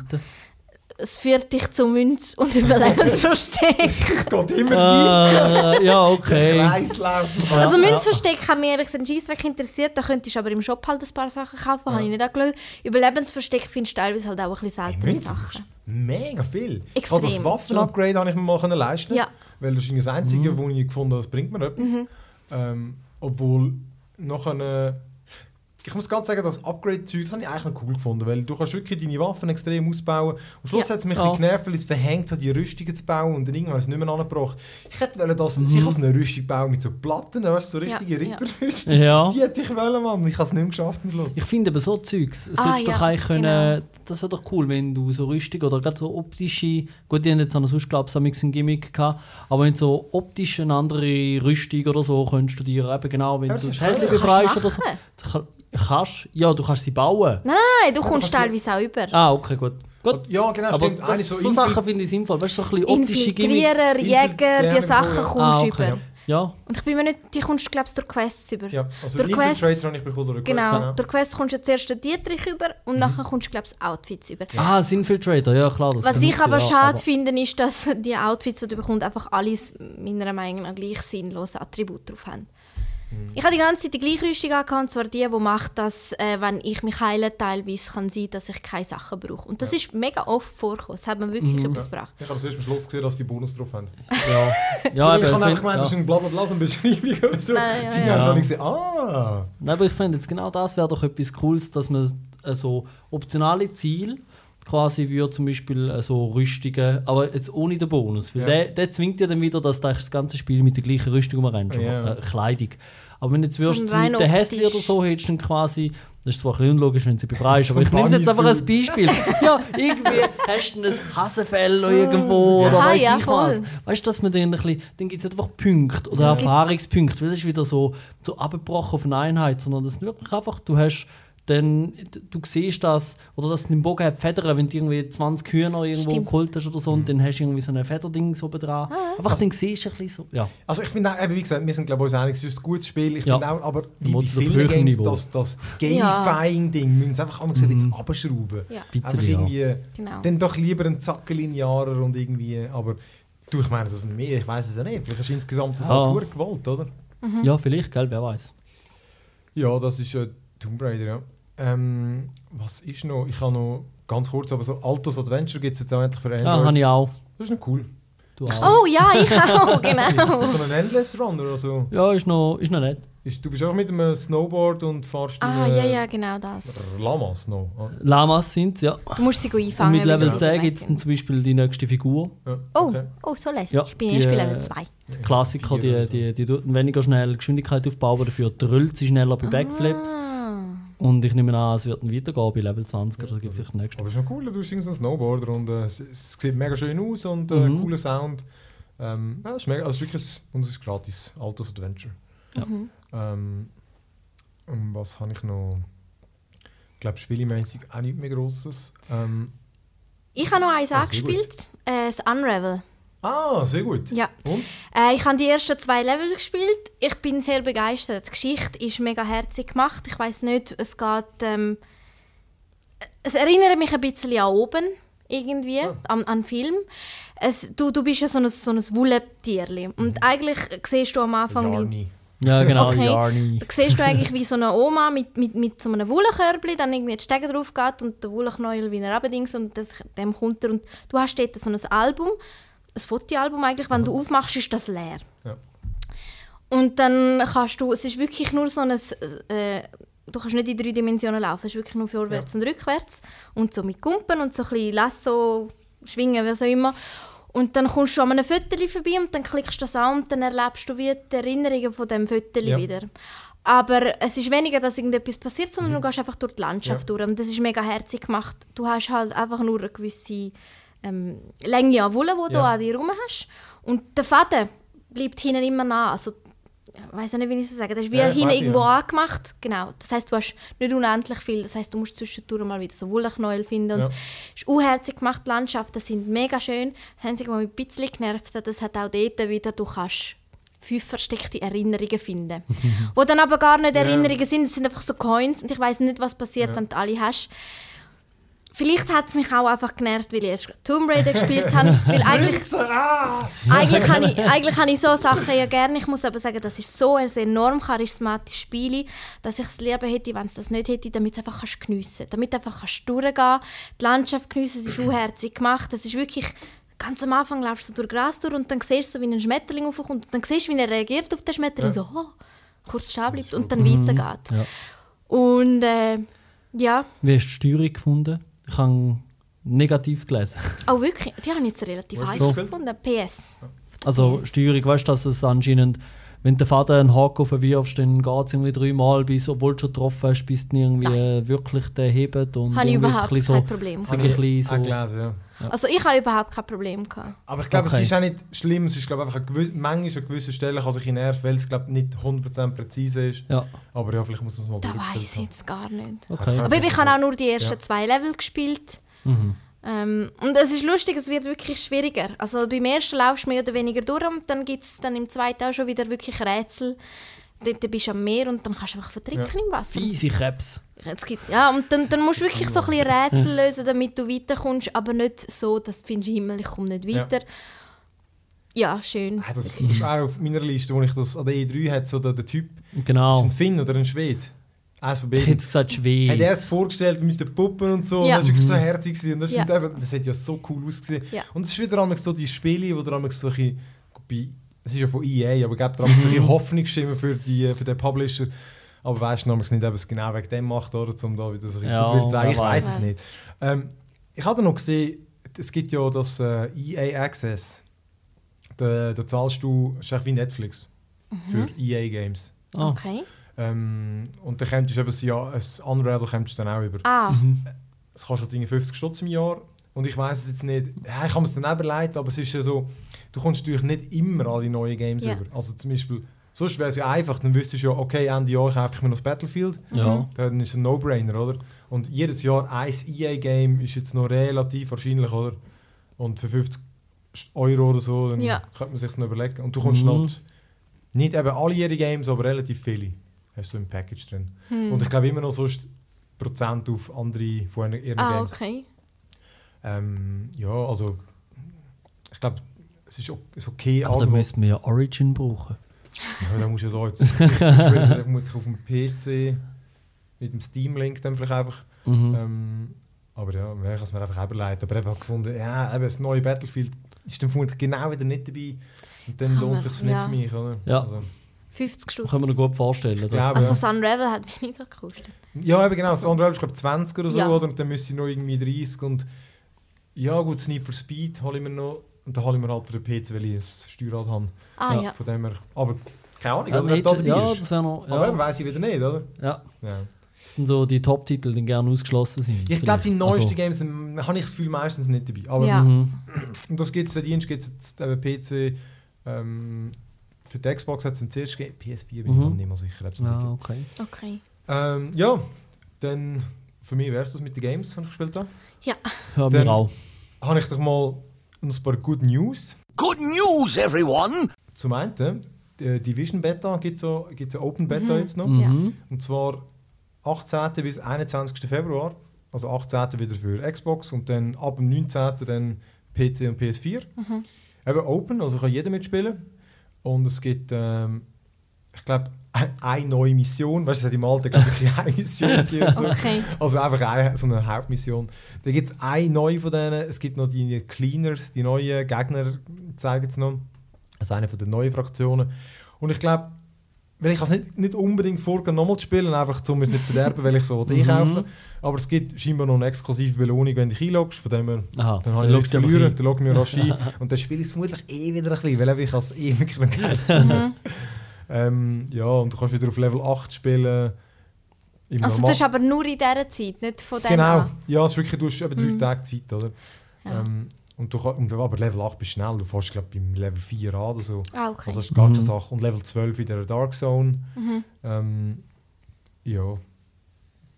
Es führt dich zu Münz- und Überlebensversteck. Es geht immer weiter. Äh, ja, Der okay. Also Ja. Münzversteck hat mich ehrlich gesagt Scheissdreck interessiert. Da könntest du aber im Shop halt ein paar Sachen kaufen, habe ich nicht angeschaut. Überlebensversteck findest du teilweise halt auch ein bisschen seltene Sachen. Mega viel. Extrem. Also das Waffenupgrade habe ich mir mal können leisten Ja. Weil das ist das Einzige, wo ich gefunden habe, das bringt mir etwas. Ähm, obwohl noch eine... Ich muss ganz sagen, das Upgrade-Zeug, das habe ich eigentlich noch cool gefunden, weil du kannst wirklich deine Waffen extrem ausbauen. Am Schluss Ja. hat es mich Ja. genervt, weil es verhängt hat, die Rüstungen zu bauen und dann irgendwann ist es nicht mehr angebracht. Ich hätte wollen, dass ich als eine Rüstung bauen mit so Platten, weißt du, so Ja, richtige ja. Ritterrüstungen. Ja. Die hätte ich wollen, Mann. Ich habe es nicht mehr geschafft am Schluss. Ich finde aber so Zeugs, es Ah, solltest ja, doch eigentlich können, genau. das wäre doch cool, wenn du so Rüstung oder gerade so optische, gut, die haben jetzt an der sonst glaube ich ein Gimmick gehabt, aber wenn so optisch eine andere Rüstung oder so könntest du dir eben genau, wenn Ja, du cool. befreist oder so, kannst ja, du kannst sie bauen. Nein, nein, du kommst teilweise auch über. Ah, okay, gut. gut. Ja, genau, aber stimmt. das, Eine so, so Sachen finde ich sinnvoll, weißt du, so ein bisschen optische Gimmicks. Infiltrierer, Jäger, die Sachen ja. kommst Ah, du okay. über. Ja, Und ich bin mir nicht, die kommst du glaube ich durch Quests über. Ja, also Durch Quests- Infiltrator habe ich bekommen oder Genau, Quests, ja. durch Quests kommst du zuerst den Dietrich über und Mhm. nachher kommst du glaube ich Outfits über. ah, das Infiltrator, ja klar. Das Was ich aber ja, schade aber- finde, ist, dass die Outfits, die du bekommst, einfach alles meiner Meinung nach gleich sinnlose Attribute drauf haben. Mhm. Ich habe die ganze Zeit die gleiche Rüstung angehabt, und zwar die, die macht, dass, äh, wenn ich mich heile, teilweise kann sein, dass ich keine Sachen brauche. Und das ist mega oft vorgekommen. Es hat mir wirklich Mhm. etwas gebracht. Ich habe erst am Schluss gesehen, dass die Bonus drauf haben. Ja, ja ich habe einfach find- gemeint, ja. das ist ein blablabla, so eine Beschreibung oder so. Nein, ja, die ja. haben schon Ja. gesehen, ah. Nein, aber ich finde jetzt genau das wäre doch etwas Cooles, dass man äh, so optionale Ziele quasi würde zum Beispiel äh, so Rüstungen, aber jetzt ohne den Bonus, weil Ja. der, der zwingt ja dann wieder, dass du eigentlich das ganze Spiel mit der gleichen Rüstung umrennst, Ja. äh, Kleidung. Aber wenn du jetzt ein mit der Häsli oder so hättest, dann quasi, das ist zwar ein bisschen unlogisch, wenn sie befreist, aber ich nehme es jetzt einfach als. Beispiel. ja, irgendwie hast du ein Hasenfell irgendwo oder Ja, weiß ja, ich voll. was. Weißt du, dass man dann ein bisschen, dann gibt es nicht einfach Punkte oder gibt's- Erfahrungspunkte, weil das ist wieder so, so abgebrochen auf eine Einheit, sondern das ist wirklich einfach, du hast dann, du siehst das, oder dass dein Bogen hat Federn, wenn du irgendwie 20 Hühner irgendwo Stimmt. geholt hast oder so, und dann hast du irgendwie so ein Federding so oben dran. Ah. Einfach dann siehst du ein bisschen so, ja. Also ich finde auch, eben, wie gesagt, wir sind glaube ich uns einig, es ist ein gutes Spiel. Ich Ja. finde auch, aber wie bei vielen Games, Niveau. das, das Gamifying-Ding, müssen sie einfach einmal ein bisschen abschrauben. Ja, Bitte, Einfach ja. irgendwie, genau. dann doch lieber ein Zacken linearer und irgendwie, aber du, ich meine, das ist mehr, ich weiß es ja nicht, vielleicht ist insgesamt das Ja. halt ja. gewollt, oder? Mhm. Ja, vielleicht, gell, wer weiß. Ja, das ist äh, Tomb Raider, ja. Ähm, was ist noch? Ich habe noch ganz kurz, aber so Altos Adventure gibt es jetzt auch endlich für Android. Ja, habe ich auch. Das ist noch cool. Du auch. Oh ja, ich auch, Ist genau. das so ein Endless Run oder so? Ja, ist noch, ist noch nett. Ist, du bist auch mit einem Snowboard und fahrst Ah, ja, ja, genau das. Lamas noch. Ah, Lamas sind es, ja. Du musst sie Und einfangen. mit bis Level sie 10 weg gibt es dann zum Beispiel die nächste Figur. Ja, Oh, okay. oh, so lässig. Ja, ich bin die, erst bei äh, Level 2. Der Klassiker, die, so. die, die tut weniger schnell Geschwindigkeit aufbauen, dafür drüllt sie schneller bei Backflips. Ah. Und ich nehme an, es wird dann weitergehen bei Level 20 oder gibt vielleicht nächstes. Aber es ist schon cool, du bist irgendein Snowboarder und äh, es, es sieht mega schön aus und äh, Mhm. cooler Sound. Ähm, ja, es ist mega, also wirklich ein, und es ist gratis, Altos Adventure. Ja. Mhm. Ähm, und was habe ich noch? Ich glaube, spielemäßig auch nicht mehr Grosses. Ähm, Ich habe noch eins Ah, angespielt, äh, das Unravel. Ah, sehr gut. Ja. Und? Äh, ich habe die ersten zwei Level gespielt. Ich bin sehr begeistert. Die Geschichte ist mega herzig gemacht. Ich weiß nicht, es geht. Ähm, es erinnert mich ein bisschen an oben irgendwie Ja. an, an Film. Es, du, du bist ja so ein, so ein Wollentierli. Und eigentlich siehst du am Anfang, wie, Yarny. Ja, genau, Okay. Yarny. da siehst du eigentlich wie so eine Oma mit, mit, mit so einem Wollenkörbli, dann irgendwie die Stege drauf geht und der Wollenknäuel wie ein Abendings und das, dem kommt er. Und du hast dort so ein Album, ein Fotoalbum eigentlich, wenn du aufmachst, ist das leer. Ja. Und dann kannst du, es ist wirklich nur so ein, äh, du kannst nicht in drei Dimensionen laufen, es ist wirklich nur vorwärts und rückwärts und so mit Kumpen und so ein bisschen Lasso, Schwingen, was auch immer. Und dann kommst du an einem Foto vorbei und dann klickst du das an und dann erlebst du wie die Erinnerungen von dem Foto Ja. wieder. Aber es ist weniger, dass irgendetwas passiert, sondern du gehst einfach durch die Landschaft Ja. durch. Und das ist mega herzig gemacht. Du hast halt einfach nur eine gewisse ähm, Länge an Wolle, die du Ja. an dir herum hast. Und der Faden bleibt hinten immer nah. Also, ich weiß nicht, wie ich es sagen Das ist wie Ja, hinten weiss, ja. irgendwo angemacht. Genau. Das heißt, du hast nicht unendlich viel. Das heißt, du musst zwischendurch mal wieder so Wollenknäuel finden. Und Ja. es ist unherzig gemacht. Die Landschaften sind mega schön. Das Einzige, was mich ein bisschen genervt das hat auch dort wieder, du kannst fünf versteckte Erinnerungen finden. wo dann aber gar nicht. Erinnerungen sind, es sind einfach so Coins und ich weiß nicht, was passiert, wenn du alle hast. Vielleicht hat es mich auch einfach genervt, weil ich erst Tomb Raider gespielt habe. Weil eigentlich, eigentlich habe ich, eigentlich habe ich so Sachen ja gerne. Ich muss aber sagen, das ist so ein enorm charismatisches Spiel, dass ich es lieber hätte, wenn es das nicht hätte, damit du einfach kannst geniessen kannst. Damit du einfach kannst durchgehen die Landschaft geniessen. Es ist unherzig gemacht. Es ist wirklich... Ganz am Anfang laufst du durch Gras durch und dann siehst du, wie ein Schmetterling aufkommt. Und dann siehst du, wie er reagiert auf den Schmetterling. Ja. So, oh, kurz stehen bleibt und dann weitergeht. Ja. Und äh, ja, Wie hast du die Steuerung gefunden? Ich habe Negatives gelesen. auch wirklich, die habe ich jetzt relativ gespielt? gefunden. PS. Also PS. Steuerung, weißt du, dass es anscheinend, wenn der Vater einen Haken verwirfst, dann geht es irgendwie dreimal, bis, obwohl du schon getroffen hast, bis du ihn irgendwie äh, wirklich den hebt. Und Habe ich überhaupt ein bisschen kein so, Problem ich, ein bisschen Auch so, gelesen, ja. Also ich habe überhaupt kein Problem gehabt. Aber ich glaube, Okay. es ist auch nicht schlimm. Es ist glaube einfach eine gewiss, manchmal an gewissen Stellen kann sich in nerven, weil es glaube nicht 100% präzise ist. Ja, Aber ja, vielleicht muss man es mal Da weiß ich jetzt gar nicht. okay. Aber ich habe auch nur die ersten Ja. zwei Level gespielt. Mhm. Ähm, und es ist lustig, es wird wirklich schwieriger. Also beim ersten laufst du mehr oder weniger durch und dann gibt es dann im zweiten auch schon wieder wirklich Rätsel. Dort bist du am Meer und dann kannst du einfach vertrinken im Wasser. Fiese Krebs. Es gibt, ja, und dann, dann musst du wirklich so ein bisschen Rätsel lösen, damit du weiterkommst, aber nicht so, dass du findest, Himmel, ich komme nicht Ja. weiter. Ja, schön. Ah, das ist auch auf meiner Liste, wo ich das an der E3 hatte, so der, der Typ, ist Genau. ein Finn oder ein Schwede. Eins von Ich hätte gesagt, Hat Schwede. er es vorgestellt mit den Puppen und so, Ja. und das war wirklich so herzig. gewesen. Und das, Ja. eben, das hat ja so cool ausgesehen. Ja. Und es ist wieder einmal so die Spiele, wo du einmal so ein bisschen, es ist ja von EA, aber gibt da so ein bisschen Hoffnungsschimmer für, die, für den Publisher. Aber weißt du nicht, ob es genau wegen dem macht, oder? Um da wieder so Ja, gut zu sagen. Ich weiß es nicht. Ähm, ich habe noch gesehen, es gibt ja das äh, EA Access. Da, da zahlst du, das ist wie Netflix für EA Games. Ah, Okay. Ähm, und dann könntest du eben, ja, ein Unravel könntest du dann auch über. Ah, Es kostet irgendwie 50 Stutz im Jahr. Und ich weiß es jetzt nicht, ja, ich kann es dann auch überleiten, aber es ist ja so, du kommst natürlich nicht immer alle neuen Games Ja. über. Also zum Beispiel, sonst wäre es ja einfach, dann wüsstest du ja, okay, Ende Jahr kaufe ich mir noch das Battlefield. ja. Dann ist es ein No-Brainer, oder? Und jedes Jahr ein EA-Game ist jetzt noch relativ wahrscheinlich, oder? Und für 50 Euro oder so, dann Ja. könnte man sich noch überlegen. Und du kommst Mhm. noch nicht eben alle ihre Games, aber relativ viele hast du im Package drin. Und ich glaube immer noch sonst Prozent auf andere von ihren ah Games. okay. Ähm, ja, also ich glaube, es ist, okay. Aber dann müssten wir ja Origin brauchen. ja, dann musst du ja da jetzt vermutlich auf dem PC mit dem Steam-Link dann vielleicht einfach. Mhm. Ähm, Aber ja, ich habe es mir einfach überlegt. Aber ich habe gefunden, ja, eben das neue Battlefield ist dann vermutlich genau wieder nicht dabei. Und dann Das kann lohnt man- es sich nicht ja. für mich, oder? Ja. Also, 50 Stutz. Können wir noch gut vorstellen. Glaube, Also ja. Sunravel hat weniger gekostet. Ja, eben genau. Das Also- andere ist, glaube ich, 20 oder so, Ja. oder? Und dann müsste ich noch irgendwie 30 und ja, gut, Need for Speed hole ich mir noch. Und dann hole ich mir halt für den PC, weil ich ein Steuerrad habe. Ah Ja. ja. Von dem her. Aber keine Ahnung, ja, oder? Wer da dabei ja, ist. das wäre noch. Aber Ja, eben weiss ich wieder nicht, oder? ja. Ja. Das sind so die Top-Titel, die gerne ausgeschlossen sind. Ich glaube, die neuesten Also, Games ähm, habe ich das Gefühl meistens nicht dabei. Aber Ja. mhm. und das gibt es, den Dienst gibt es jetzt eben PC. Ähm, für die Xbox hat es den zuerst gegeben. PS4 bin Mhm. ich mir nicht mehr sicher. ob es noch Ja, okay. Okay. Ähm, ja, dann für mich wäre es das mit den Games, die ich gespielt habe. Hören Dann- wir auch. Habe ich doch mal noch ein paar Good News. Good news, everyone! Zum einen, die Division Beta gibt es so, gibt's eine Open Beta jetzt noch. Ja. Mhm. Und zwar 18. bis 21. Februar. Also 18. wieder für Xbox und dann ab dem 19. dann PC und PS4. Eben Open, also kann jeder mitspielen. Und es gibt, ähm, ich glaube, eine neue Mission. Weißt du, es hat im Alten, glaube ich, eine Mission gegeben. So. Okay. Also einfach eine, so eine Hauptmission. Dann gibt es eine neue von denen. Es gibt noch die Cleaners, die neuen Gegner zeigen es noch. Das ist eine von den neuen Fraktionen. Und ich glaube, weil ich es nicht, nicht unbedingt vorgehe, nochmal zu spielen, einfach um es nicht zu verderben, weil ich so Mhm. einkaufen Aber es gibt scheinbar noch eine exklusive Belohnung, wenn du dich einloggst. Von dem her, Aha, dann habe dann ich nichts zu verlieren, dann logge ich mich rasch ein. Und dann spiele ich es vermutlich eh wieder ein bisschen, weil ich es eh wirklich noch geil finde. Ähm, Ja, und du kannst wieder auf Level 8 spielen. Im Also Normal- das ist aber nur in dieser Zeit, nicht von dem Genau, an. ja, es ist wirklich, du hast eben drei Mhm. Tage Zeit, oder? Ja. Ähm, und du kann, und, aber Level 8 bist schnell, du fährst glaube beim Level 4 an oder so. Ah, okay. Also das ist gar keine Mhm. Sache. Und Level 12 in der Dark Zone. Mhm. Ähm, ja.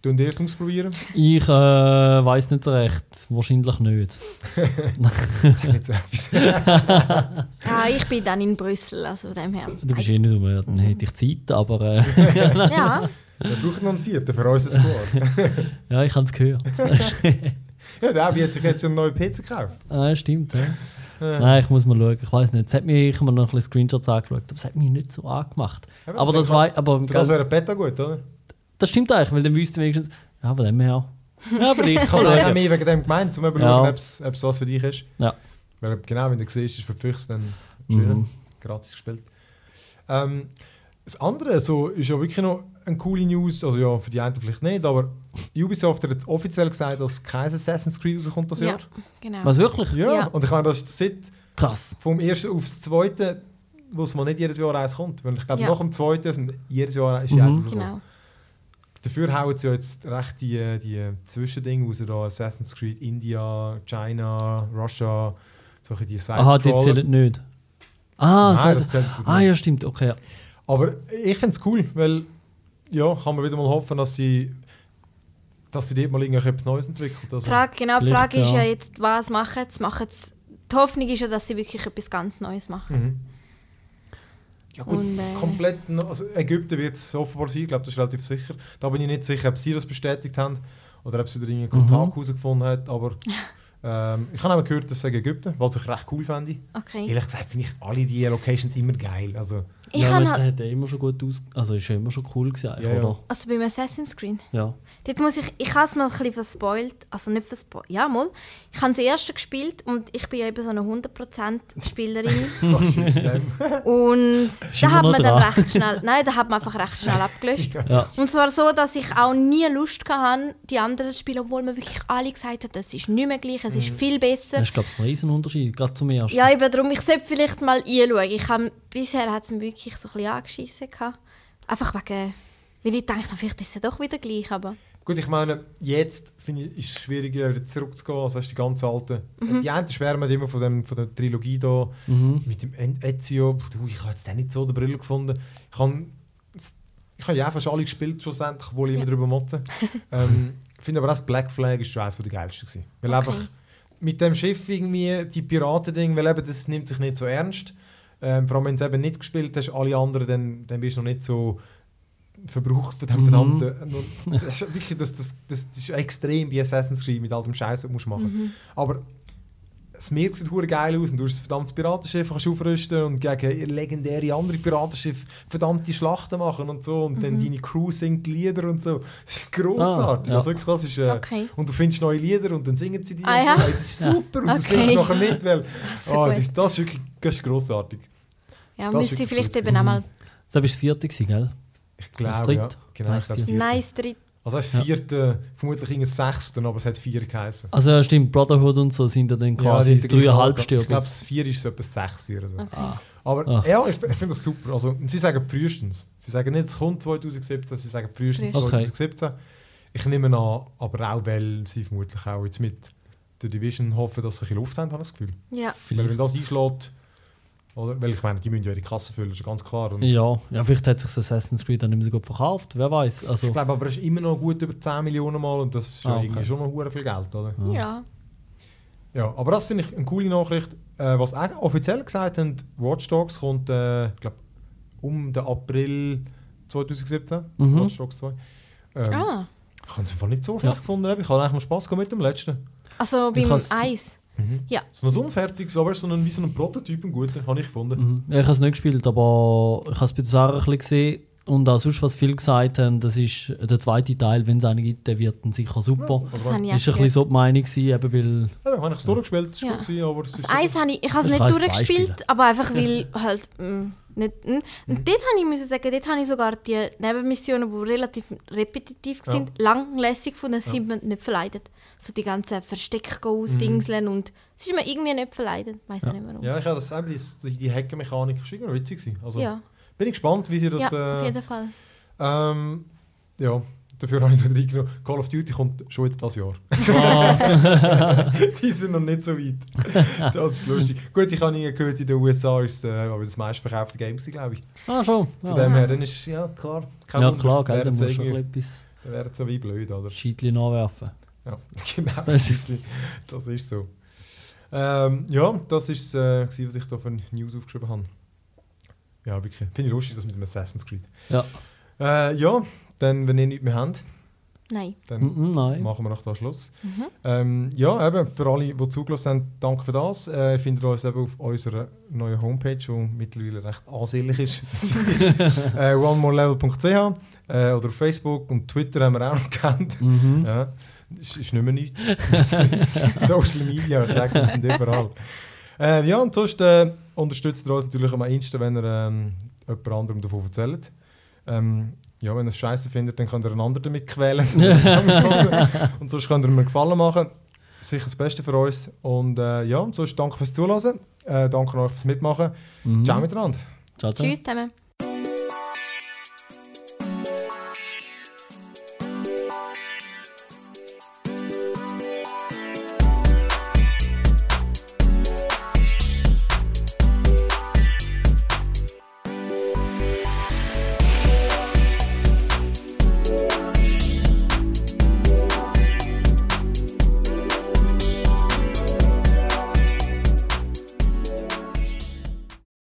Tun ihr es ausprobieren? Ich äh, weiß nicht so recht. Wahrscheinlich nicht. Sag jetzt etwas. Ah, ich bin dann in Brüssel, also dem her. Du bist eh nicht um, dann hätte ich Zeit, aber äh, Ja, Wir brauchen noch einen vierten für unser Squad. ja, ich habe es gehört. ja, der Abi hat sich jetzt einen neuen PC gekauft. ah, stimmt, ja. Nein, ich muss mal schauen. Ich weiß nicht. Es hat mich, ich habe mir noch ein bisschen Screenshots angeschaut, aber es hat mich nicht so angemacht. Eben, Aber das war, aber das wäre ein Beta gut, oder? Das stimmt eigentlich, weil dann wüsste ich wenigstens, ja, von dem her. Ja, vielleicht. Ich habe es auch mehr wegen dem gemeint, um zu Ja. schauen, ob es ob es was für dich ist. Ja. Weil genau, wenn du siehst, ist für die Füchse dann schön Mhm. gratis gespielt. Ähm, das andere so, ist ja wirklich noch eine coole News, also ja, für die einen vielleicht nicht, aber Ubisoft hat jetzt offiziell gesagt, dass kein Assassin's Creed rauskommt das ja, Jahr. genau. Was wirklich? Ja, Ja. und ich meine, das ist seit Krass. vom ersten aufs zweite, wo es mal nicht jedes Jahr eins kommt. Weil ich glaube, Ja. nach dem zweiten sind jedes Jahr ist Mhm. eins rausgekommen. Genau. Dafür hauen sie ja jetzt recht die, die Zwischendinge raus, da Assassin's Creed India, China, Russia, solche die Aha, die zählen nicht. Ah, Nein, das zählt das ah nicht. ja, stimmt. Okay, ja. Aber ich finde es cool, weil ja, kann man wieder mal hoffen, dass sie, dass sie dort mal irgendetwas Neues entwickelt. Also, Frage, genau, die Frage ist ja. ja jetzt, was machen sie? Machen sie die Hoffnung ist ja, dass sie wirklich etwas ganz Neues machen. Mhm. Ja gut, Und, äh, komplett, also Ägypten wird es offenbar sein, ich glaube, das ist relativ sicher. Da bin ich nicht sicher, ob sie das bestätigt haben oder ob sie da irgendwie einen Kontakt herausgefunden hat, aber ähm, ich habe auch gehört, dass es Ägypten, was ich recht cool fände. Okay. Ehrlich gesagt finde ich alle die Locations immer geil, also Ich ja, aber halt, der hat ja immer schon gut aus... Also ist ja immer schon cool gewesen, Ja, ja. oder? also beim Assassin's Creed, Ja. dort muss ich, ich habe es mal ein bisschen verspoilt, also nicht verspoilt, ja mal. Ich habe das erste gespielt und ich bin ja eben so eine 100% Spielerin wahrscheinlich dem. und da hat man dann recht schnell, nein, da hat man einfach recht schnell abgelöscht. Ja. Und zwar so, dass ich auch nie Lust hatte, die anderen zu spielen, obwohl man wirklich alle gesagt hat, es ist nicht mehr gleich, es ist viel besser. Das ist, glaube ich, ein Riesenunterschied, gerade zum ersten. Ja, eben darum, ich sollte vielleicht mal einschauen. Ich hab, bisher hat es mich wirklich so ein bisschen angeschissen. gehabt. Einfach wegen, weil ich dachte, vielleicht ist es ja doch wieder gleich, aber... Gut, ich meine, jetzt finde ich, ist es schwieriger, wieder zurückzugehen, als hast die ganz alten. Die einen schwärmen immer von, dem, von der Trilogie da, Mhm. mit dem Ezio. Du, ich habe jetzt den nicht so den Brill gefunden. Ich habe ich habe ja auch fast alle gespielt, schlussendlich, obwohl ich immer drüber motze. ähm, ich finde aber auch das Black Flag ist schon eines der geilsten gewesen. Weil Okay. einfach mit dem Schiff irgendwie, die Piratending, weil eben das nimmt sich nicht so ernst. Ähm, vor allem, wenn du es eben nicht gespielt hast, alle anderen, dann, dann bist du noch nicht so verbraucht von dem Mhm. verdammten... Das ist wirklich das, das, das, das ist extrem bei Assassin's Creed mit all dem Scheiß, was du musst machen Mhm. Aber das Meer sieht hure geil aus und du hast ein verdammtes Piratenschiff kannst aufrüsten und gegen legendäre andere Piratenschiff verdammte Schlachten machen und so und dann deine Crew singt Lieder und so. Das ist grossartig. Ah, ja. also wirklich, das ist, äh, Okay. Und du findest neue Lieder und dann singen sie die. Ah, und ja. so. Hey, Das ist super und du Okay. singst nachher mit, weil gut. das, ist, das ist wirklich das ist grossartig. Ja, Das müsste vielleicht eben auch mal. Das war das vierte, gewesen, gell? Ich Das glaube, ja. dritte? Genau, Nein, ich glaube, das vierte. Nice dritt. Also es ist vierte, vermutlich in sechsten, aber es hat vier geheißen. Also ja, stimmt, Brotherhood und so sind ja dann quasi das gleiche dreieinhalbste oder Ich glaube, das vier ist so etwa sechs oder so. Okay. Aber Ach. ja, ich, ich finde das super. Also, und sie sagen frühestens. Sie sagen nicht, es kommt 2017, sie sagen frühestens. Okay. 2017. Ich nehme an, aber auch, weil sie vermutlich auch jetzt mit der Division hoffen, dass sie ein bisschen Luft haben, habe ich das Gefühl. Ja. Weil Vielleicht. wenn das einschlägt, oder? Weil ich meine, die müssen ja ihre Kasse füllen, ist ja ganz klar. Und Ja, ja, vielleicht hat sich das Assassin's Creed dann nicht mehr so gut verkauft, wer weiß. Also, Ich glaube aber, es ist immer noch gut über 10 Millionen Mal und das ist ja Ah, okay. irgendwie schon noch hure viel Geld, oder? Ja. Ja, aber das finde ich eine coole Nachricht. Äh, was auch offiziell gesagt haben, Watch Dogs kommt, äh, ich glaube, um den April 2017. Mhm. Watch Dogs 2. Ähm, Ah. Ich habe es einfach nicht so schlecht Ja. gefunden. Ich habe eigentlich noch Spaß gehabt mit dem letzten. Also beim has- Eis. Ja. Es ist noch so unfertig, aber es ist so ein, wie so ein Prototyp, ein guter, habe ich gefunden. mhm. ja, ich habe es nicht gespielt, aber ich habe es bei der Sarah ein bisschen gesehen. Und auch sonst, was viele gesagt haben, das ist der zweite Teil, wenn es einen gibt, der wird dann sicher super. Das aber, war auch ein bisschen gehört. so die Meinung, gewesen, eben weil ja, habe ich es durchgespielt, das war Ja. gut, gewesen, aber es Das ist Eis habe ich, ich habe es Ich nicht durchgespielt, aber einfach weil halt mm, nicht. Mm. Und dort habe ich müssen sagen, dort habe ich sogar die Nebenmissionen, die relativ repetitiv Ja. sind, langlässig gefunden, sind mir nicht verleidet. So die ganzen Versteck ausdingseln und es ist mir irgendwie nicht verleidet, weiß auch nicht warum. Ja, ich habe das eben, die, Hackermechanik war irgendwie noch witzig. gewesen. Also, Ja, Bin ich gespannt, wie sie das... ja, auf äh, jeden Fall. ähm, ja, dafür habe ich noch reingenommen. Call of Duty kommt schon wieder das Jahr. die sind noch nicht so weit. Das ist lustig. Gut, ich habe nie gehört, in den USA ist es äh, aber das meistverkaufte Game, glaube ich. Ah, schon. Von Ja, dem her, dann ist ja klar. kein ja Wunder, klar, gell, dann musst du schon etwas wären so wie blöd, oder? Scheitchen nachwerfen. Ja, genau. Das ist- ist, das ist so. Ähm, ja, das war es, äh, was ich da für News aufgeschrieben habe. Ja, wirklich. Finde ich lustig, das mit dem Assassin's Creed. Ja. Äh, ja, dann, wenn ihr nichts mehr habt, Nein. dann Mhm, nein. machen wir noch da Schluss. Ähm, ja, eben, für alle, die zugelassen haben, danke für das. Äh, ihr findet uns eben auf unserer neuen Homepage, die mittlerweile recht ansehnlich ist. äh, onemorelevel.ch äh, oder auf Facebook und Twitter haben wir auch noch gekannt. Mhm. Ja, ist, ist nicht mehr nichts. Social Media, ich sage, wir sind überall. Äh, ja, und sonst äh, unterstützt ihr uns natürlich am Insta, wenn ihr ähm, jemand anderem davon erzählt. Ähm, ja, wenn ihr es scheiße findet, dann könnt ihr einen anderen damit quälen. und sonst könnt ihr mir einen Gefallen machen. Sicher das Beste für uns. Und äh, ja, sonst danke fürs Zuhören. Äh, danke euch fürs Mitmachen. Mhm. Ciao miteinander. Ciao, ciao. Tschüss zusammen.